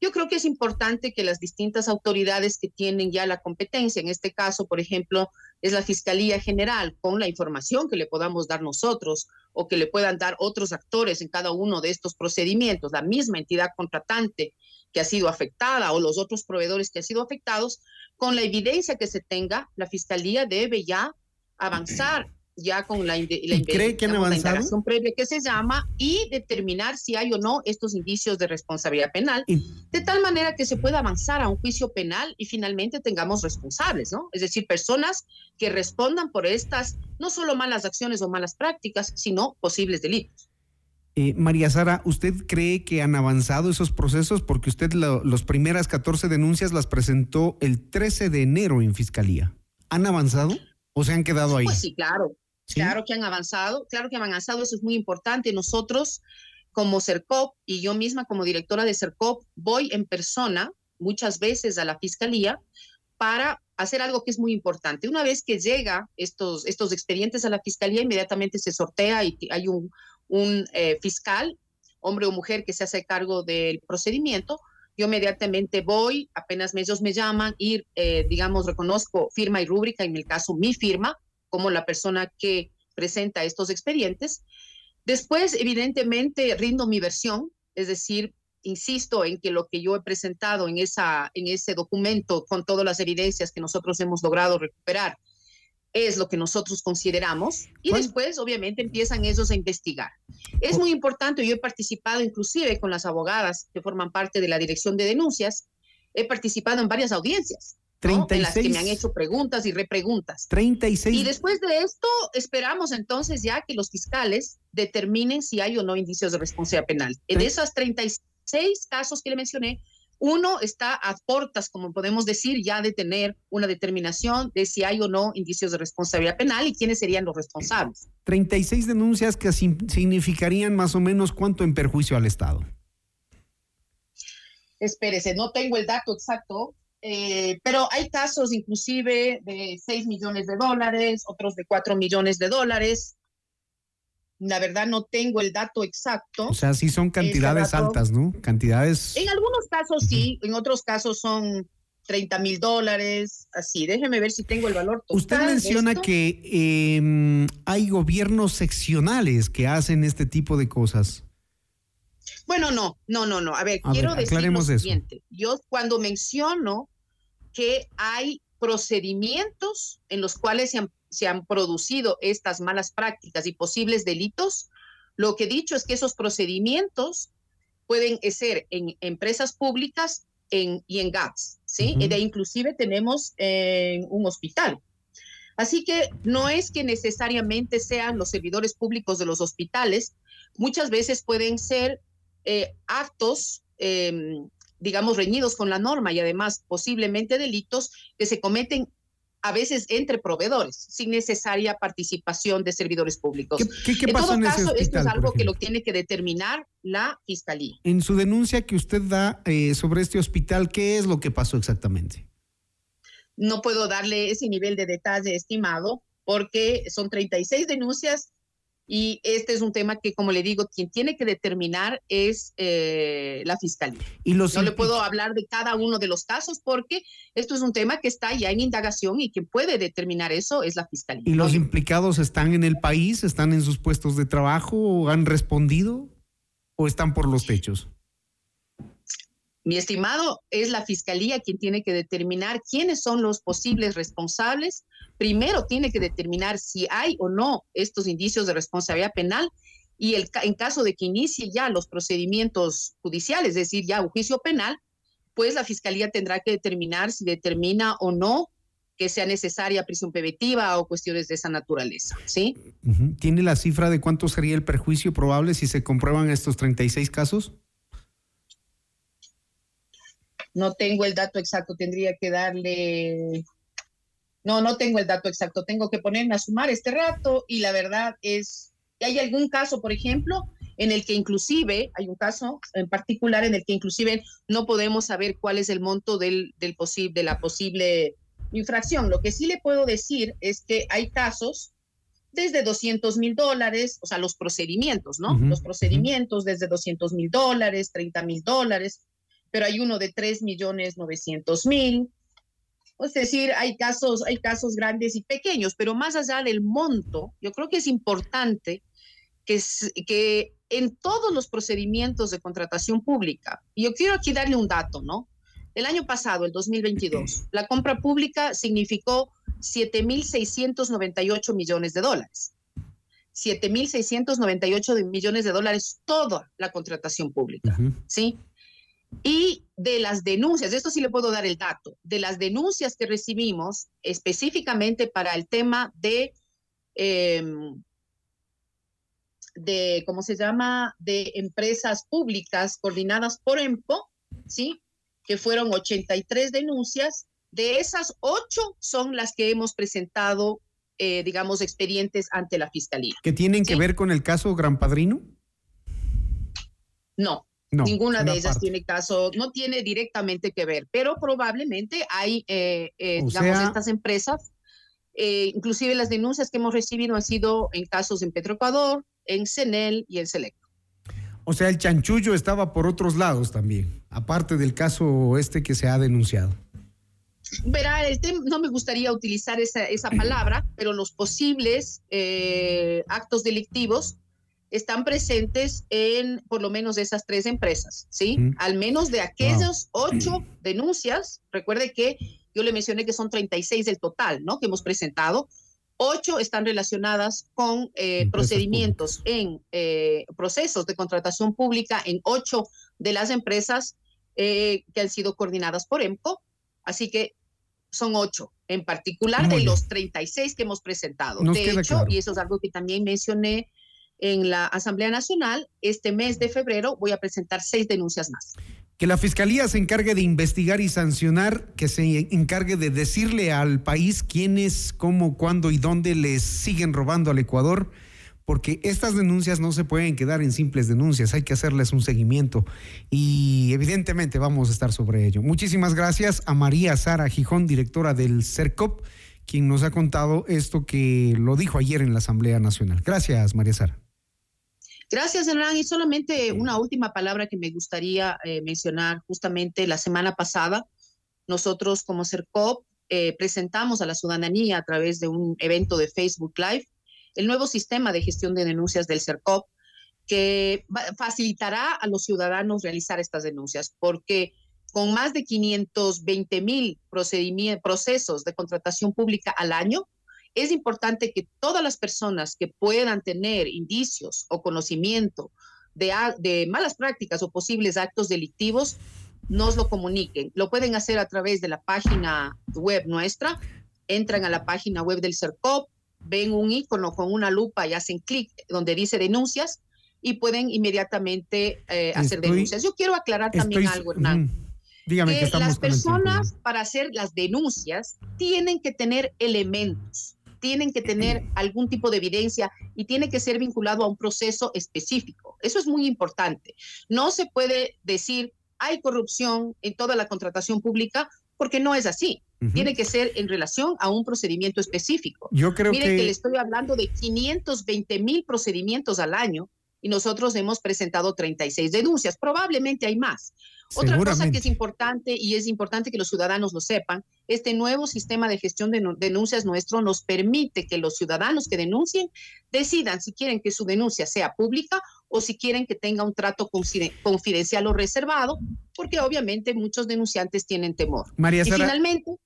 yo creo que es importante que las distintas autoridades que tienen ya la competencia, en este caso, por ejemplo, es la Fiscalía General, con la información que le podamos dar nosotros o que le puedan dar otros actores en cada uno de estos procedimientos, la misma entidad contratante que ha sido afectada o los otros proveedores que han sido afectados, con la evidencia que se tenga, la Fiscalía debe ya avanzar ya con la, la ¿Y cree que han la indagación previa que se llama y determinar si hay o no estos indicios de responsabilidad penal, de tal manera que se pueda avanzar a un juicio penal y finalmente tengamos responsables, ¿no? Es decir, personas que respondan por estas no solo malas acciones o malas prácticas, sino posibles delitos. Eh, María Sara, ¿usted cree que han avanzado esos procesos? Porque usted lo- las primeras 14 denuncias las presentó el 13 de enero en Fiscalía. ¿Han avanzado o se han quedado ahí? Pues sí, claro. ¿Sí? Claro que han avanzado, claro que han avanzado, eso es muy importante. Nosotros, como CERCOP y yo misma como directora de CERCOP, voy en persona muchas veces a la fiscalía para hacer algo que es muy importante. Una vez que llega estos, estos expedientes a la fiscalía, inmediatamente se sortea y hay un, un eh, fiscal, hombre o mujer, que se hace cargo del procedimiento. Yo inmediatamente voy, apenas ellos me llaman y, eh, digamos, reconozco firma y rúbrica, en mi caso mi firma, como la persona que presenta estos expedientes. Después, evidentemente, rindo mi versión, es decir, insisto en que lo que yo he presentado en, esa, en ese documento con todas las evidencias que nosotros hemos logrado recuperar es lo que nosotros consideramos y después obviamente empiezan ellos a investigar. Es muy importante, yo he participado inclusive con las abogadas que forman parte de la dirección de denuncias, he participado en varias audiencias, ¿no? en las que 36. me han hecho preguntas y repreguntas. 36. Y después de esto, esperamos entonces ya que los fiscales determinen si hay o no indicios de responsabilidad penal. En esos 36 casos que le mencioné, uno está a portas, como podemos decir, ya de tener una determinación de si hay o no indicios de responsabilidad penal y quiénes serían los responsables. 36 denuncias que significarían más o menos cuánto en perjuicio al Estado. Espérese, no tengo el dato exacto, eh, pero hay casos inclusive de 6 millones de dólares, otros de 4 millones de dólares. La verdad no tengo el dato exacto. O sea, sí son cantidades altas, ¿no? Cantidades. En algunos casos sí, en otros casos son 30 mil dólares, así. Déjeme ver si tengo el valor total. Usted menciona esto. que eh, hay gobiernos seccionales que hacen este tipo de cosas. Bueno, no, no, no, no. A ver, A quiero ver, decir lo eso. siguiente. Yo cuando menciono que hay procedimientos en los cuales se han, se han producido estas malas prácticas y posibles delitos, lo que he dicho es que esos procedimientos pueden ser en empresas públicas en, y en GATS, ¿sí? Y de inclusive tenemos en un hospital. Así que no es que necesariamente sean los servidores públicos de los hospitales, muchas veces pueden ser eh, actos, eh, digamos, reñidos con la norma y además posiblemente delitos que se cometen a veces entre proveedores, sin necesaria participación de servidores públicos. ¿Qué- qué en pasó todo en caso, esto es algo que lo tiene que determinar la fiscalía. En su denuncia que usted da eh, sobre este hospital, ¿qué es lo que pasó exactamente? No puedo darle ese nivel de detalle estimado porque son 36 denuncias y este es un tema que, como le digo, quien tiene que determinar es eh, la fiscalía. Y los no le puedo hablar de cada uno de los casos porque esto es un tema que está ya en indagación y quien puede determinar eso es la fiscalía. ¿Y los implicados están en el país? ¿Están en sus puestos de trabajo? ¿O ¿Han respondido? ¿O están por los techos? Mi estimado, es la fiscalía quien tiene que determinar quiénes son los posibles responsables. Primero tiene que determinar si hay o no estos indicios de responsabilidad penal y el, en caso de que inicie ya los procedimientos judiciales, es decir, ya un juicio penal, pues la fiscalía tendrá que determinar si determina o no que sea necesaria prisión preventiva o cuestiones de esa naturaleza, ¿sí? ¿Tiene la cifra de cuánto sería el perjuicio probable si se comprueban estos 36 casos? No tengo el dato exacto, tendría que darle... No, no tengo el dato exacto, tengo que ponerme a sumar este rato y la verdad es que hay algún caso, por ejemplo, en el que inclusive, hay un caso en particular en el que inclusive no podemos saber cuál es el monto del, del de la posible infracción. Lo que sí le puedo decir es que hay casos desde 200 mil dólares, o sea, los procedimientos, ¿no? los procedimientos desde 200 mil dólares, 30 mil dólares, pero hay uno de 3 millones 900 mil. Es decir, hay casos, hay casos grandes y pequeños, pero más allá del monto, yo creo que es importante que, que en todos los procedimientos de contratación pública, y yo quiero aquí darle un dato, ¿no? El año pasado, el 2022, la compra pública significó 7.698 millones de dólares. 7.698 millones de dólares toda la contratación pública, ¿sí? Y de las denuncias, de esto sí le puedo dar el dato, de las denuncias que recibimos específicamente para el tema de, em, de, ¿cómo se llama?, de empresas públicas coordinadas por EMPO, ¿sí? que fueron 83 denuncias. De esas, ocho son las que hemos presentado, eh, digamos, expedientes ante la Fiscalía. ¿Que tienen que ver con el caso Gran Padrino? No, ninguna de ellas tiene caso, no tiene directamente que ver, pero probablemente hay, eh, eh, digamos, estas empresas, inclusive las denuncias que hemos recibido han sido en casos en Petroecuador, en CENEL y en Selecto. O sea, el chanchullo estaba por otros lados también, aparte del caso este que se ha denunciado. Verá, el no me gustaría utilizar esa, esa palabra, pero los posibles eh, actos delictivos están presentes en por lo menos esas tres empresas, ¿sí? Al menos de aquellos ocho denuncias, recuerde que yo le mencioné que son 36 del total, ¿no? Que hemos presentado. Ocho están relacionadas con eh, procedimientos en eh, procesos de contratación pública en ocho de las empresas eh, que han sido coordinadas por EMCO. Así que son ocho, en particular de los 36 que hemos presentado. de hecho, y eso es algo que también mencioné en la Asamblea Nacional, este mes de febrero voy a presentar seis denuncias más que la fiscalía se encargue de investigar y sancionar, que se encargue de decirle al país quiénes, cómo, cuándo y dónde les siguen robando al Ecuador, porque estas denuncias no se pueden quedar en simples denuncias, hay que hacerles un seguimiento y evidentemente vamos a estar sobre ello. Muchísimas gracias a María Sara Gijón, directora del CERCOP, quien nos ha contado esto que lo dijo ayer en la Asamblea Nacional. Gracias, María Sara. Gracias, Hernán. Y solamente una última palabra que me gustaría eh, mencionar. Justamente la semana pasada, nosotros como CERCOP eh, presentamos a la ciudadanía a través de un evento de Facebook Live el nuevo sistema de gestión de denuncias del CERCOP que facilitará a los ciudadanos realizar estas denuncias, porque con más de 520 mil procesos de contratación pública al año, es importante que todas las personas que puedan tener indicios o conocimiento de, de malas prácticas o posibles actos delictivos nos lo comuniquen. Lo pueden hacer a través de la página web nuestra. Entran a la página web del CERCOP, ven un icono con una lupa y hacen clic donde dice denuncias y pueden inmediatamente eh, hacer denuncias. Yo quiero aclarar también algo, Hernán. Dígame que, que las personas para hacer las denuncias tienen que tener elementos tienen que tener algún tipo de evidencia y tiene que ser vinculado a un proceso específico. Eso es muy importante. No se puede decir hay corrupción en toda la contratación pública porque no es así. Tiene que ser en relación a un procedimiento específico. Yo creo Mire que... le estoy hablando de 520 mil procedimientos al año y nosotros hemos presentado 36 denuncias. Probablemente hay más. Otra cosa que es importante y es importante que los ciudadanos lo sepan, este nuevo sistema de gestión de denuncias nuestro nos permite que los ciudadanos que denuncien decidan si quieren que su denuncia sea pública o si quieren que tenga un trato confidencial o reservado, porque obviamente muchos denunciantes tienen temor. María Y finalmente,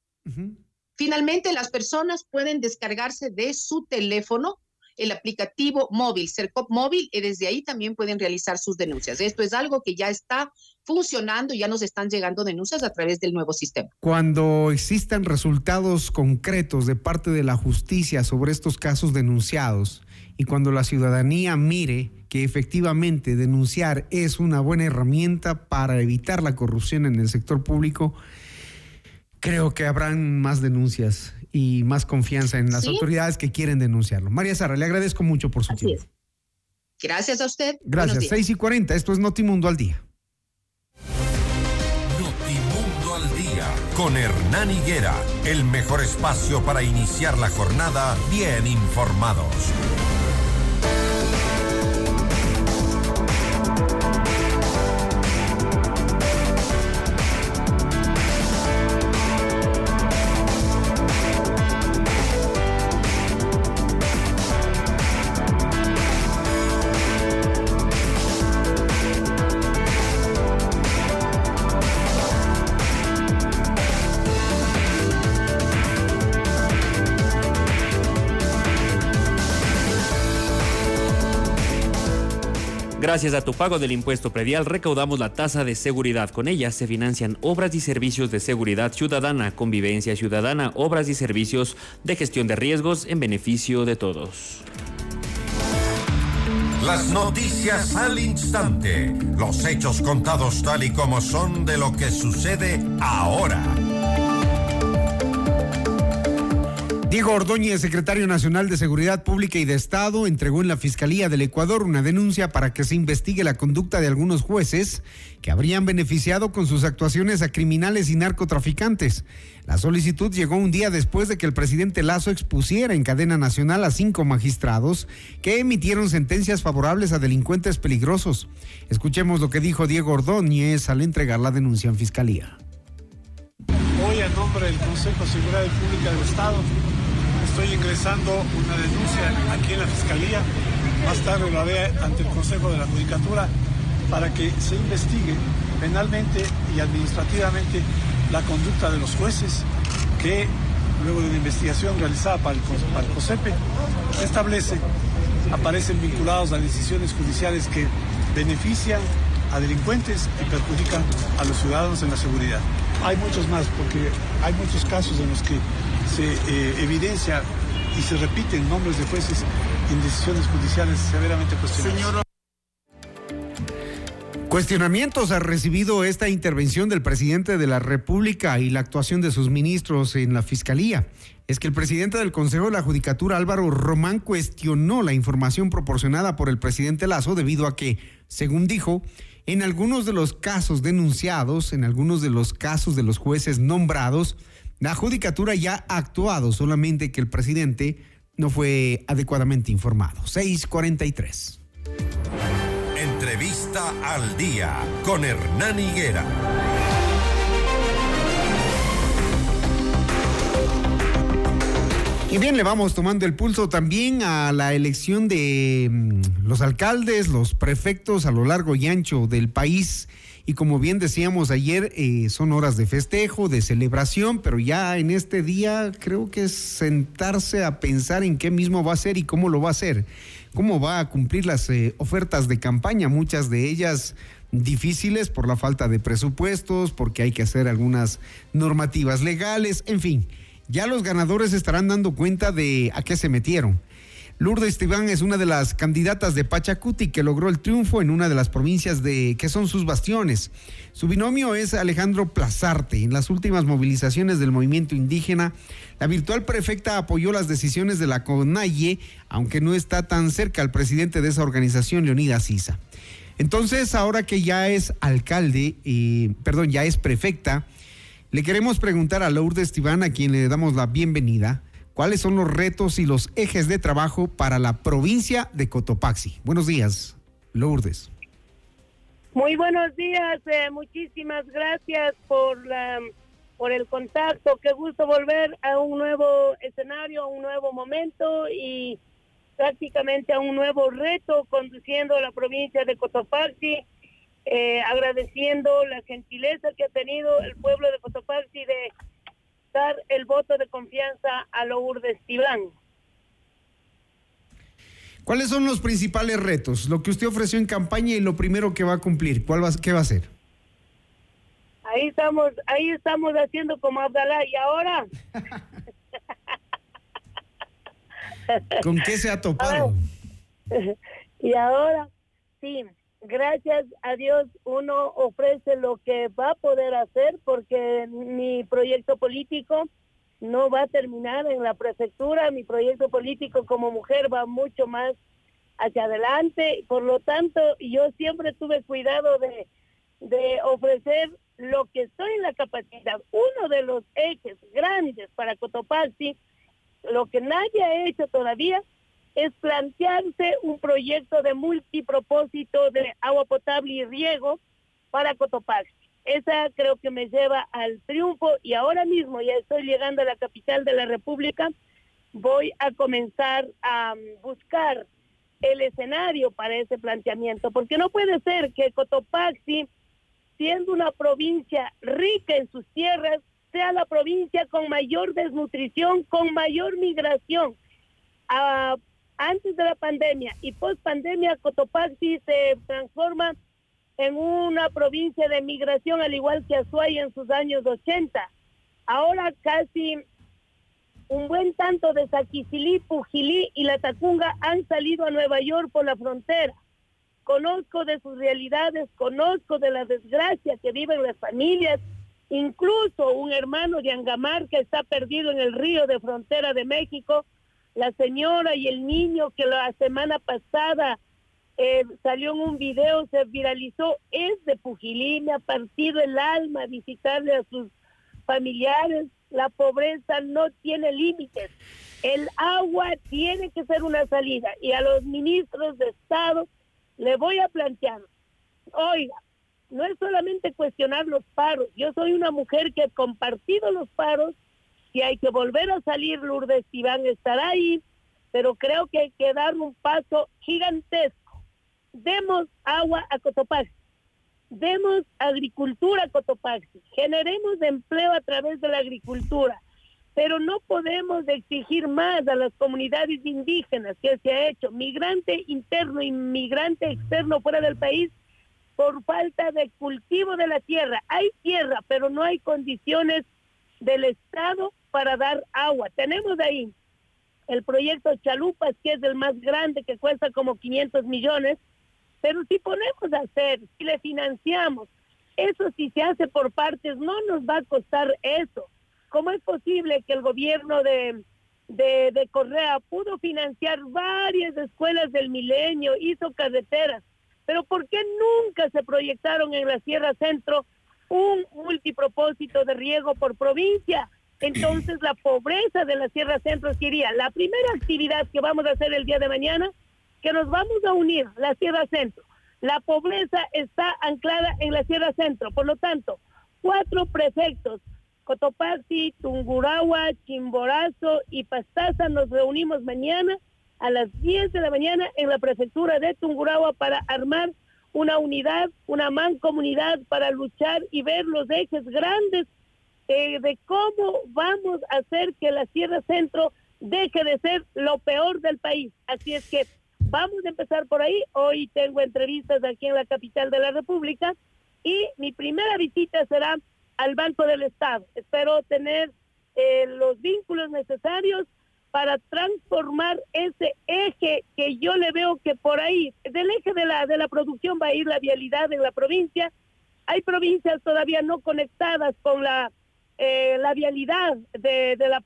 finalmente las personas pueden descargarse de su teléfono el aplicativo móvil, CERCOP móvil, y desde ahí también pueden realizar sus denuncias. Esto es algo que ya está funcionando ya nos están llegando denuncias a través del nuevo sistema. Cuando existan resultados concretos de parte de la justicia sobre estos casos denunciados y cuando la ciudadanía mire que efectivamente denunciar es una buena herramienta para evitar la corrupción en el sector público, creo que habrán más denuncias y más confianza en las autoridades que quieren denunciarlo. María Sara, le agradezco mucho por su tiempo. Gracias a usted. Gracias. 6 y 40, esto es Notimundo al Día. Notimundo al Día, con Hernán Higuera, el mejor espacio para iniciar la jornada bien informados. Gracias a tu pago del impuesto predial recaudamos la tasa de seguridad. Con ella se financian obras y servicios de seguridad ciudadana, convivencia ciudadana, obras y servicios de gestión de riesgos en beneficio de todos. Las noticias al instante, los hechos contados tal y como son de lo que sucede ahora. Diego Ordóñez, secretario nacional de Seguridad Pública y de Estado, entregó en la Fiscalía del Ecuador una denuncia para que se investigue la conducta de algunos jueces que habrían beneficiado con sus actuaciones a criminales y narcotraficantes. La solicitud llegó un día después de que el presidente Lazo expusiera en cadena nacional a cinco magistrados que emitieron sentencias favorables a delincuentes peligrosos. Escuchemos lo que dijo Diego Ordóñez al entregar la denuncia en Fiscalía. Hoy, a nombre del Consejo de Seguridad Pública del Estado, estoy ingresando una denuncia aquí en la Fiscalía, más tarde lo haré ante el Consejo de la Judicatura, para que se investigue penalmente y administrativamente la conducta de los jueces que, luego de una investigación realizada para el, para el COSEPE, establece, aparecen vinculados a decisiones judiciales que benefician a delincuentes y perjudican a los ciudadanos en la seguridad. Hay muchos más, porque hay muchos casos en los que se eh, evidencia y se repiten nombres de jueces en decisiones judiciales severamente cuestionadas. Cuestionamientos ha recibido esta intervención del presidente de la República y la actuación de sus ministros en la Fiscalía. Es que el presidente del Consejo de la Judicatura, Álvaro Román, cuestionó la información proporcionada por el presidente Lazo debido a que, según dijo, en algunos de los casos denunciados, en algunos de los casos de los jueces nombrados, la judicatura ya ha actuado, solamente que el presidente no fue adecuadamente informado. 643. Entrevista al día con Hernán Higuera. Y bien, le vamos tomando el pulso también a la elección de mm, los alcaldes, los prefectos a lo largo y ancho del país y como bien decíamos ayer, eh, son horas de festejo, de celebración, pero ya en este día creo que es sentarse a pensar en qué mismo va a ser y cómo lo va a hacer, cómo va a cumplir las eh, ofertas de campaña, muchas de ellas difíciles por la falta de presupuestos, porque hay que hacer algunas normativas legales, en fin, ya los ganadores estarán dando cuenta de a qué se metieron. Lourdes Esteban es una de las candidatas de Pachacuti que logró el triunfo en una de las provincias de que son sus bastiones. Su binomio es Alejandro Plazarte. En las últimas movilizaciones del movimiento indígena, la virtual prefecta apoyó las decisiones de la CONAIE, aunque no está tan cerca al presidente de esa organización, Leonidas Sisa. Entonces, ahora que ya es alcalde, eh, perdón, ya es prefecta, le queremos preguntar a Lourdes Esteban, a quien le damos la bienvenida cuáles son los retos y los ejes de trabajo para la provincia de Cotopaxi. Buenos días, Lourdes. Muy buenos días, eh, muchísimas gracias por por el contacto. Qué gusto volver a un nuevo escenario, a un nuevo momento y prácticamente a un nuevo reto conduciendo a la provincia de Cotopaxi, eh, agradeciendo la gentileza que ha tenido el pueblo de Cotopaxi de dar el voto de confianza a Lourdes Tibán. ¿Cuáles son los principales retos? Lo que usted ofreció en campaña y lo primero que va a cumplir. ¿Cuál va, ¿Qué va a hacer? Ahí estamos, ahí estamos haciendo como Abdalá. ¿Y ahora? ¿Con qué se ha topado? y ahora, sí, gracias a Dios uno ofrece lo que va a poder hacer porque mi proyecto político no va a terminar en la prefectura, mi proyecto político como mujer va mucho más hacia adelante, por lo tanto yo siempre tuve cuidado de, de ofrecer lo que estoy en la capacidad. Uno de los ejes grandes para Cotopaxi, lo que nadie ha hecho todavía, es plantearse un proyecto de multipropósito de agua potable y riego para Cotopaxi. Esa creo que me lleva al triunfo y ahora mismo ya estoy llegando a la capital de la República. Voy a comenzar a buscar el escenario para ese planteamiento, porque no puede ser que Cotopaxi, siendo una provincia rica en sus tierras, sea la provincia con mayor desnutrición, con mayor migración. Antes de la pandemia y post pandemia, Cotopaxi se transforma en una provincia de migración, al igual que Azuay en sus años 80. Ahora casi un buen tanto de Saquicilí, Pujilí y La Tacunga han salido a Nueva York por la frontera. Conozco de sus realidades, conozco de la desgracia que viven las familias, incluso un hermano de Angamar que está perdido en el río de frontera de México, la señora y el niño que la semana pasada eh, salió en un video, se viralizó, es de ha partido el alma visitarle a sus familiares. La pobreza no tiene límites. El agua tiene que ser una salida. Y a los ministros de Estado le voy a plantear, oiga, no es solamente cuestionar los paros. Yo soy una mujer que he compartido los paros. Si hay que volver a salir, Lourdes Iván estará ahí, pero creo que hay que dar un paso gigantesco demos agua a Cotopaxi, demos agricultura a Cotopaxi, generemos empleo a través de la agricultura, pero no podemos exigir más a las comunidades indígenas que se ha hecho, migrante interno y migrante externo fuera del país, por falta de cultivo de la tierra. Hay tierra, pero no hay condiciones del Estado para dar agua. Tenemos ahí el proyecto Chalupas, que es el más grande, que cuesta como 500 millones, pero si ponemos a hacer, si le financiamos, eso si se hace por partes, no nos va a costar eso. ¿Cómo es posible que el gobierno de, de, Correa pudo financiar varias escuelas del milenio, hizo carreteras, pero ¿por qué nunca se proyectaron en la Sierra Centro un multipropósito de riego por provincia? Entonces la pobreza de la Sierra Centro sería la primera actividad que vamos a hacer el día de mañana que nos vamos a unir la Sierra Centro. La pobreza está anclada en la Sierra Centro, por lo tanto, cuatro prefectos, Cotopaxi, Tungurahua, Chimborazo y Pastaza, nos reunimos mañana a las 10 de la mañana en la prefectura de Tungurahua para armar una unidad, una mancomunidad para luchar y ver los ejes grandes eh, de cómo vamos a hacer que la Sierra Centro deje de ser lo peor del país. Así es que Vamos a empezar por ahí. Hoy tengo entrevistas aquí en la capital de la República y mi primera visita será al Banco del Estado. Espero tener eh, los vínculos necesarios para transformar ese eje que yo le veo que por ahí, del eje de la, de la producción va a ir la vialidad en la provincia. Hay provincias todavía no conectadas con la, eh, la vialidad de, de la,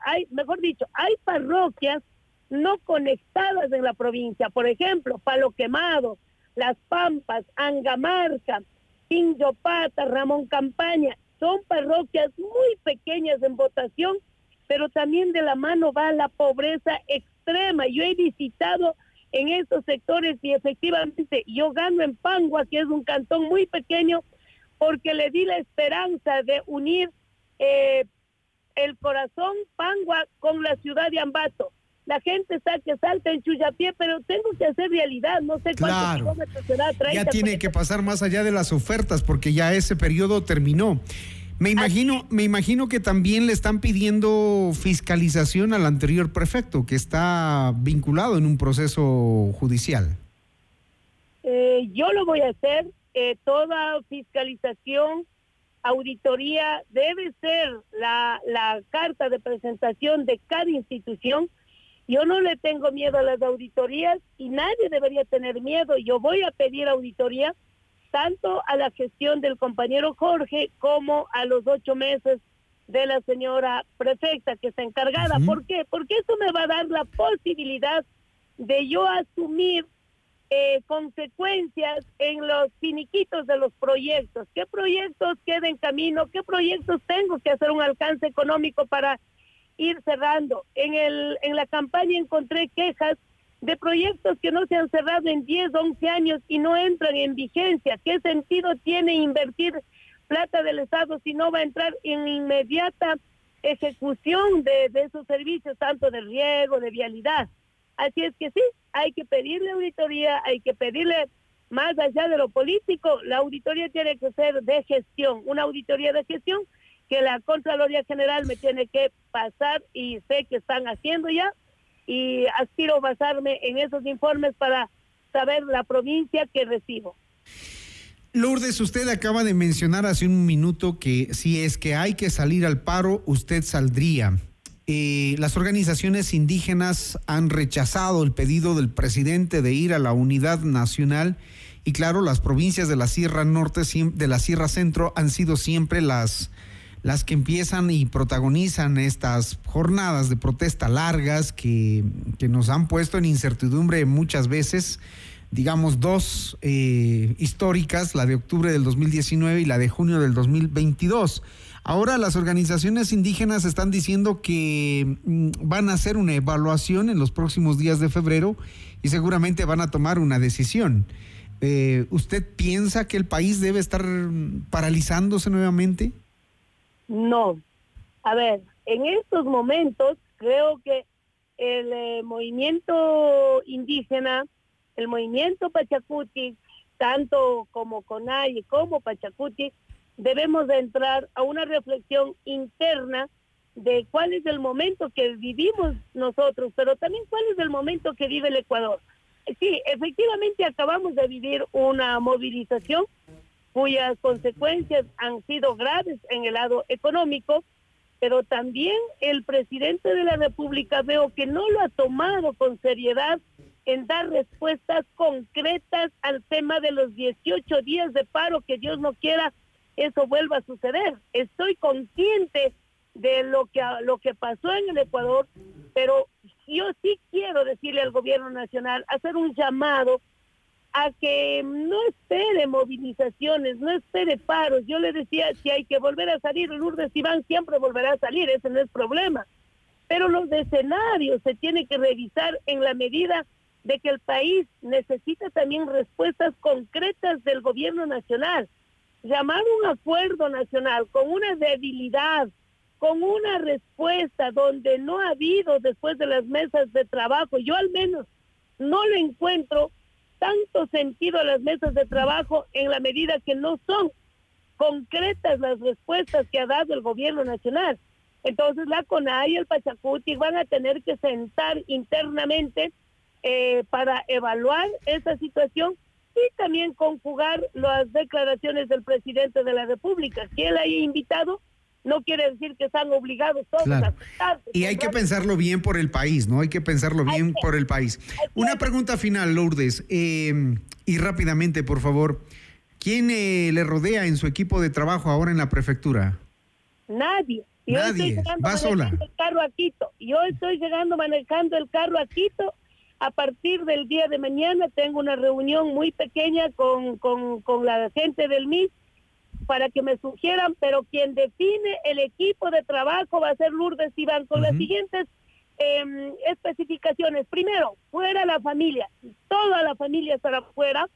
hay, mejor dicho, hay parroquias no conectadas en la provincia. Por ejemplo, Palo Quemado, Las Pampas, Angamarca, Quinjopata, Ramón Campaña. Son parroquias muy pequeñas en votación, pero también de la mano va la pobreza extrema. Yo he visitado en estos sectores y efectivamente yo gano en Pangua, que es un cantón muy pequeño, porque le di la esperanza de unir eh, el corazón Pangua con la ciudad de Ambato. La gente está que salta en Chuyapié, pero tengo que hacer realidad, no sé cuántos kilómetros será. ya tiene que pasar más allá de las ofertas, porque ya ese periodo terminó. Me imagino, me imagino que también le están pidiendo fiscalización al anterior prefecto, que está vinculado en un proceso judicial. Eh, yo lo voy a hacer. Eh, toda fiscalización, auditoría, debe ser la, la carta de presentación de cada institución. Yo no le tengo miedo a las auditorías y nadie debería tener miedo. Yo voy a pedir auditoría tanto a la gestión del compañero Jorge como a los ocho meses de la señora prefecta que está encargada. ¿Por qué? Porque eso me va a dar la posibilidad de yo asumir eh, consecuencias en los finiquitos de los proyectos. ¿Qué proyectos quedan en camino? ¿Qué proyectos tengo que hacer un alcance económico para ir cerrando? En, el, en la campaña encontré quejas de proyectos que no se han cerrado en 10, 11 años y no entran en vigencia. ¿Qué sentido tiene invertir plata del Estado si no va a entrar en inmediata ejecución de, de esos servicios, tanto de riego, de vialidad? Así es que sí, hay que pedirle auditoría, hay que pedirle más allá de lo político, la auditoría tiene que ser de gestión, una auditoría de gestión que la Contraloría General me tiene que pasar y sé que están haciendo ya y aspiro basarme en esos informes para saber la provincia que recibo. Lourdes, usted acaba de mencionar hace un minuto que si es que hay que salir al paro, usted saldría. Eh, las organizaciones indígenas han rechazado el pedido del presidente de ir a la unidad nacional y claro, las provincias de la Sierra Norte, de la Sierra Centro han sido siempre las las que empiezan y protagonizan estas jornadas de protesta largas que, nos han puesto en incertidumbre muchas veces, digamos dos eh, históricas, la de octubre del 2019 y la de junio del 2022. Ahora las organizaciones indígenas están diciendo que mm, van a hacer una evaluación en los próximos días de febrero y seguramente van a tomar una decisión. Eh, ¿Usted piensa que el país debe estar paralizándose nuevamente? No. A ver, en estos momentos creo que el eh, movimiento indígena, el movimiento Pachacuti, tanto como CONAI como Pachacuti, debemos de entrar a una reflexión interna de cuál es el momento que vivimos nosotros, pero también cuál es el momento que vive el Ecuador. Sí, efectivamente acabamos de vivir una movilización cuyas consecuencias han sido graves en el lado económico, pero también el presidente de la República veo que no lo ha tomado con seriedad en dar respuestas concretas al tema de los 18 días de paro, que Dios no quiera eso vuelva a suceder. Estoy consciente de lo que lo que pasó en el Ecuador, pero yo sí quiero decirle al gobierno nacional, hacer un llamado a que no espere movilizaciones, no espere paros. Yo le decía, si hay que volver a salir, Lourdes Iván siempre volverá a salir, ese no es problema. Pero los escenarios se tienen que revisar en la medida de que el país necesita también respuestas concretas del gobierno nacional. Llamar un acuerdo nacional con una debilidad, con una respuesta donde no ha habido después de las mesas de trabajo, yo al menos no lo encuentro tanto sentido a las mesas de trabajo en la medida que no son concretas las respuestas que ha dado el gobierno nacional. Entonces la CONAI y el Pachacuti van a tener que sentar internamente eh, para evaluar esa situación y también conjugar las declaraciones del presidente de la República, que él haya invitado no quiere decir que están obligados todos a aceptarse. Y hay que pensarlo bien por el país, ¿no? Hay que pensarlo bien por el país. Una pregunta final, Lourdes, eh, y rápidamente, por favor. ¿Quién eh, le rodea en su equipo de trabajo ahora en la prefectura? Nadie. Yo Nadie. Estoy Va sola. El carro a Quito. Yo estoy llegando manejando el carro a Quito. A partir del día de mañana tengo una reunión muy pequeña con, con, con la gente del MIS para que me sugieran, pero quien define el equipo de trabajo va a ser Lourdes Iván con las siguientes em, especificaciones. Primero, fuera la familia, toda la familia estará fuera.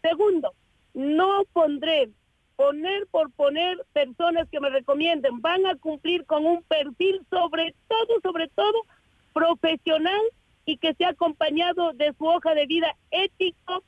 Segundo, no pondré poner por poner personas que me recomienden, van a cumplir con un perfil sobre todo, sobre todo profesional y que sea acompañado de su hoja de vida ético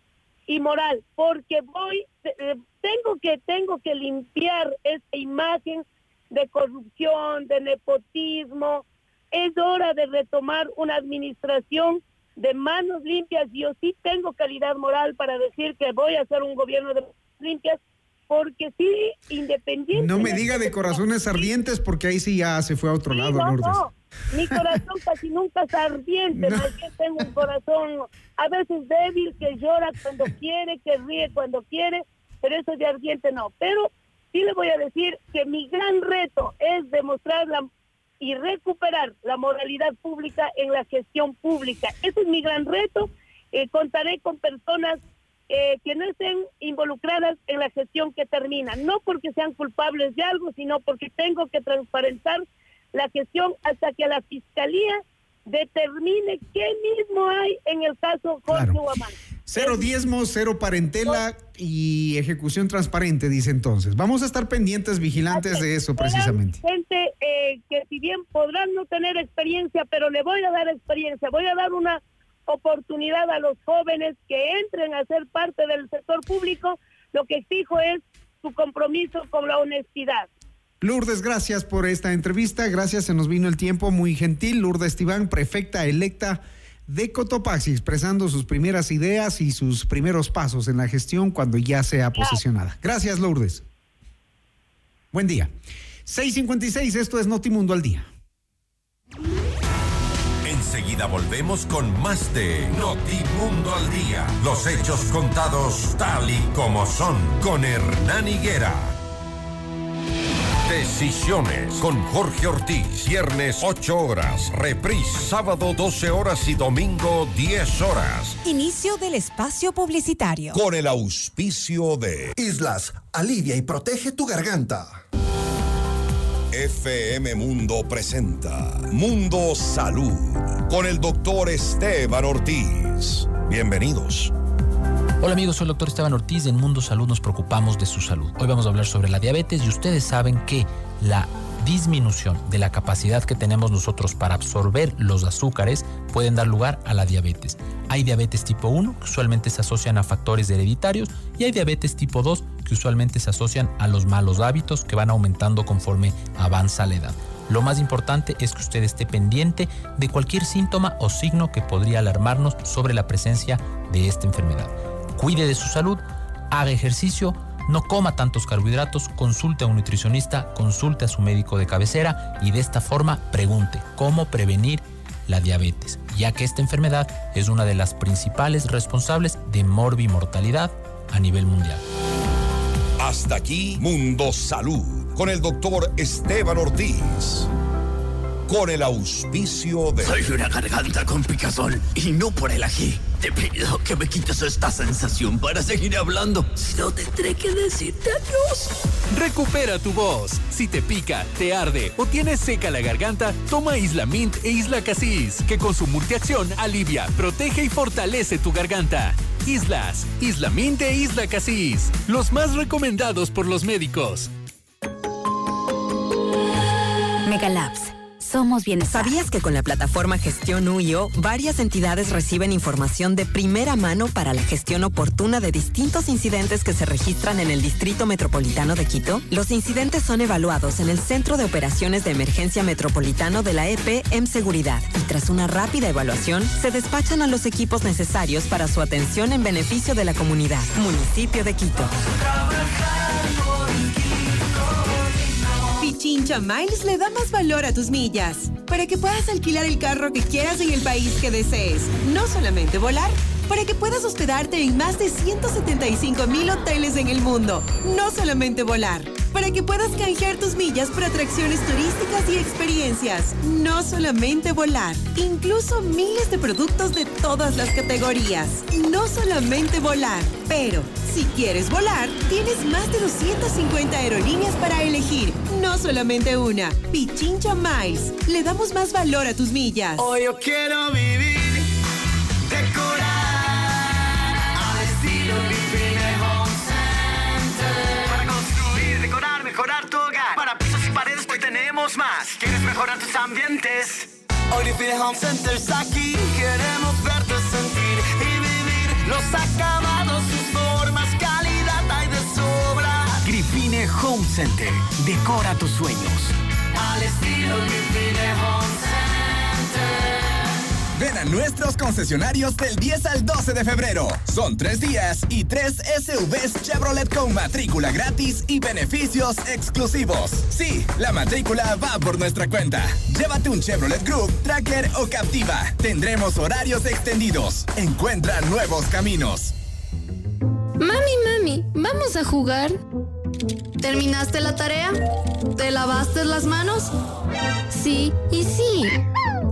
y moral, porque voy, eh, tengo que, tengo que limpiar esta imagen de corrupción, de nepotismo. Es hora de retomar una administración de manos limpias. Yo sí tengo calidad moral para decir que voy a hacer un gobierno de manos limpias, porque sí, independiente. No me diga de corazones ardientes, porque ahí sí ya se fue a otro lado, no, mi corazón casi nunca es ardiente, no. tengo un corazón a veces débil, que llora cuando quiere, que ríe cuando quiere, pero eso de ardiente no. Pero sí le voy a decir que mi gran reto es demostrar y recuperar la moralidad pública en la gestión pública. Ese es mi gran reto. Eh, contaré con personas eh, que no estén involucradas en la gestión que termina, no porque sean culpables de algo, sino porque tengo que transparentar la gestión hasta que la fiscalía determine qué mismo hay en el caso Jorge claro. Cero diezmo, cero parentela y ejecución transparente, dice entonces. Vamos a estar pendientes, vigilantes de eso precisamente. Gente eh, que si bien podrán no tener experiencia, pero le voy a dar experiencia, voy a dar una oportunidad a los jóvenes que entren a ser parte del sector público. Lo que exijo es su compromiso con la honestidad. Lourdes, gracias por esta entrevista. Gracias, se nos vino el tiempo muy gentil. Lourdes Tibán, prefecta electa de Cotopaxi, expresando sus primeras ideas y sus primeros pasos en la gestión cuando ya sea posesionada. Gracias, Lourdes. Buen día. 656, esto es Notimundo al día. Enseguida volvemos con más de Notimundo al día. Los hechos contados tal y como son con Hernán Higuera. Decisiones con Jorge Ortiz. Viernes 8 horas. Reprise sábado 12 horas y domingo 10 horas. Inicio del espacio publicitario. Con el auspicio de Islas, alivia y protege tu garganta. FM Mundo presenta Mundo Salud con el doctor Esteban Ortiz. Bienvenidos. Hola amigos, soy el doctor Esteban Ortiz. En Mundo Salud nos preocupamos de su salud. Hoy vamos a hablar sobre la diabetes y ustedes saben que la disminución de la capacidad que tenemos nosotros para absorber los azúcares pueden dar lugar a la diabetes. Hay diabetes tipo 1 que usualmente se asocian a factores hereditarios y hay diabetes tipo 2 que usualmente se asocian a los malos hábitos que van aumentando conforme avanza la edad. Lo más importante es que usted esté pendiente de cualquier síntoma o signo que podría alarmarnos sobre la presencia de esta enfermedad cuide de su salud, haga ejercicio, no coma tantos carbohidratos, consulte a un nutricionista, consulte a su médico de cabecera y de esta forma pregunte cómo prevenir la diabetes, ya que esta enfermedad es una de las principales responsables de morbimortalidad a nivel mundial. Hasta aquí Mundo Salud con el doctor Esteban Ortiz con el auspicio de... Soy una garganta con picazón y no por el ají. Te pido que me quites esta sensación para seguir hablando. Si no, tendré que decirte adiós. Recupera tu voz. Si te pica, te arde o tienes seca la garganta, toma Isla Mint e Isla Casis, que con su multiacción alivia, protege y fortalece tu garganta. Islas, Isla Mint e Isla Casis, los más recomendados por los médicos. Megalabs somos. ¿Sabías que con la plataforma Gestión UIO, varias entidades reciben información de primera mano para la gestión oportuna de distintos incidentes que se registran en el Distrito Metropolitano de Quito? Los incidentes son evaluados en el Centro de Operaciones de Emergencia Metropolitano de la EP en Seguridad y tras una rápida evaluación se despachan a los equipos necesarios para su atención en beneficio de la comunidad. Municipio de Quito. Pichincha Miles le da más valor a tus millas para que puedas alquilar el carro que quieras en el país que desees. No solamente volar, para que puedas hospedarte en más de 175 mil hoteles en el mundo. No solamente volar para que puedas canjear tus millas por atracciones turísticas y experiencias. No solamente volar, incluso miles de productos de todas las categorías. No solamente volar, pero si quieres volar, tienes más de 250 aerolíneas para elegir. No solamente una. Pichincha Miles. Le damos más valor a tus millas. Hoy yo quiero vivir, más. ¿Quieres mejorar tus ambientes? Hoy Grifine Home Center está aquí. Queremos verte sentir y vivir los acabados, sus formas, calidad hay de sobra. Grifine Home Center. Decora tus sueños. Al estilo Grifine Home Center. Ven a nuestros concesionarios del 10 al 12 de febrero. Son tres días y tres SUVs Chevrolet con matrícula gratis y beneficios exclusivos. Sí, la matrícula va por nuestra cuenta. Llévate un Chevrolet Group, Tracker o Captiva. Tendremos horarios extendidos. Encuentra nuevos caminos. Mami, mami, ¿vamos a jugar? ¿Terminaste la tarea? ¿Te lavaste las manos? Sí, y sí.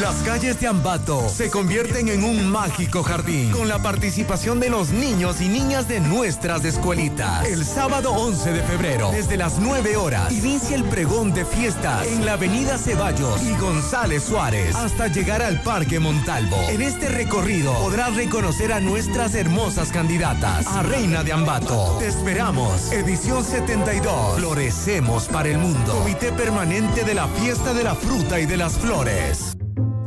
Las calles de Ambato se convierten en un mágico jardín con la participación de los niños y niñas de nuestras escuelitas. El sábado 11 de febrero, desde las 9 horas, inicia el pregón de fiestas en la avenida Ceballos y González Suárez hasta llegar al Parque Montalvo. En este recorrido podrás reconocer a nuestras hermosas candidatas a Reina de Ambato. Te esperamos. Edición 72. Florecemos para el mundo. Comité permanente de la fiesta de la fruta y de las flores.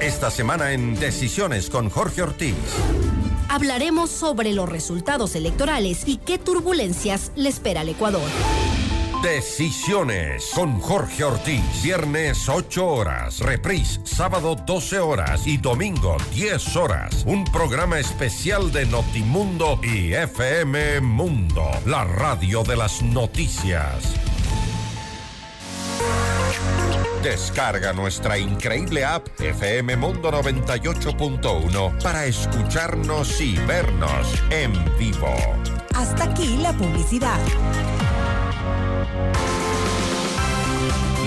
Esta semana en Decisiones con Jorge Ortiz. Hablaremos sobre los resultados electorales y qué turbulencias le espera al Ecuador. Decisiones con Jorge Ortiz. Viernes 8 horas. Reprise sábado 12 horas y domingo 10 horas. Un programa especial de Notimundo y FM Mundo. La radio de las noticias. Descarga nuestra increíble app FM Mundo 98.1 para escucharnos y vernos en vivo. Hasta aquí la publicidad.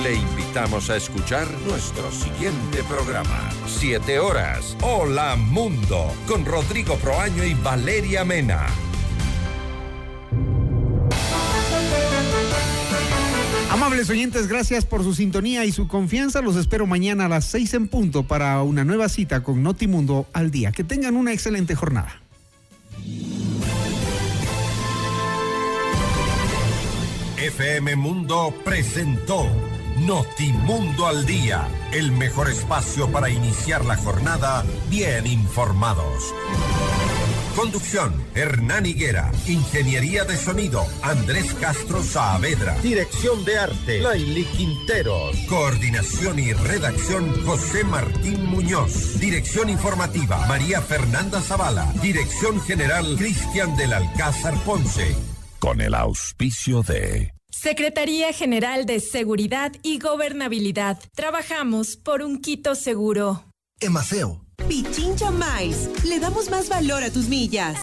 Le invitamos a escuchar nuestro siguiente programa. Siete horas. Hola Mundo. Con Rodrigo Proaño y Valeria Mena. Amables oyentes, gracias por su sintonía y su confianza. Los espero mañana a las seis en punto para una nueva cita con Notimundo al día. Que tengan una excelente jornada. FM Mundo presentó Notimundo al Día, el mejor espacio para iniciar la jornada bien informados. Conducción, Hernán Higuera. Ingeniería de sonido, Andrés Castro Saavedra. Dirección de arte, Laili Quinteros. Coordinación y redacción, José Martín Muñoz. Dirección informativa, María Fernanda Zavala. Dirección general, Cristian del Alcázar Ponce. Con el auspicio de... Secretaría General de Seguridad y Gobernabilidad. Trabajamos por un Quito seguro. Emaceo. Pichincha Miles. Le damos más valor a tus millas.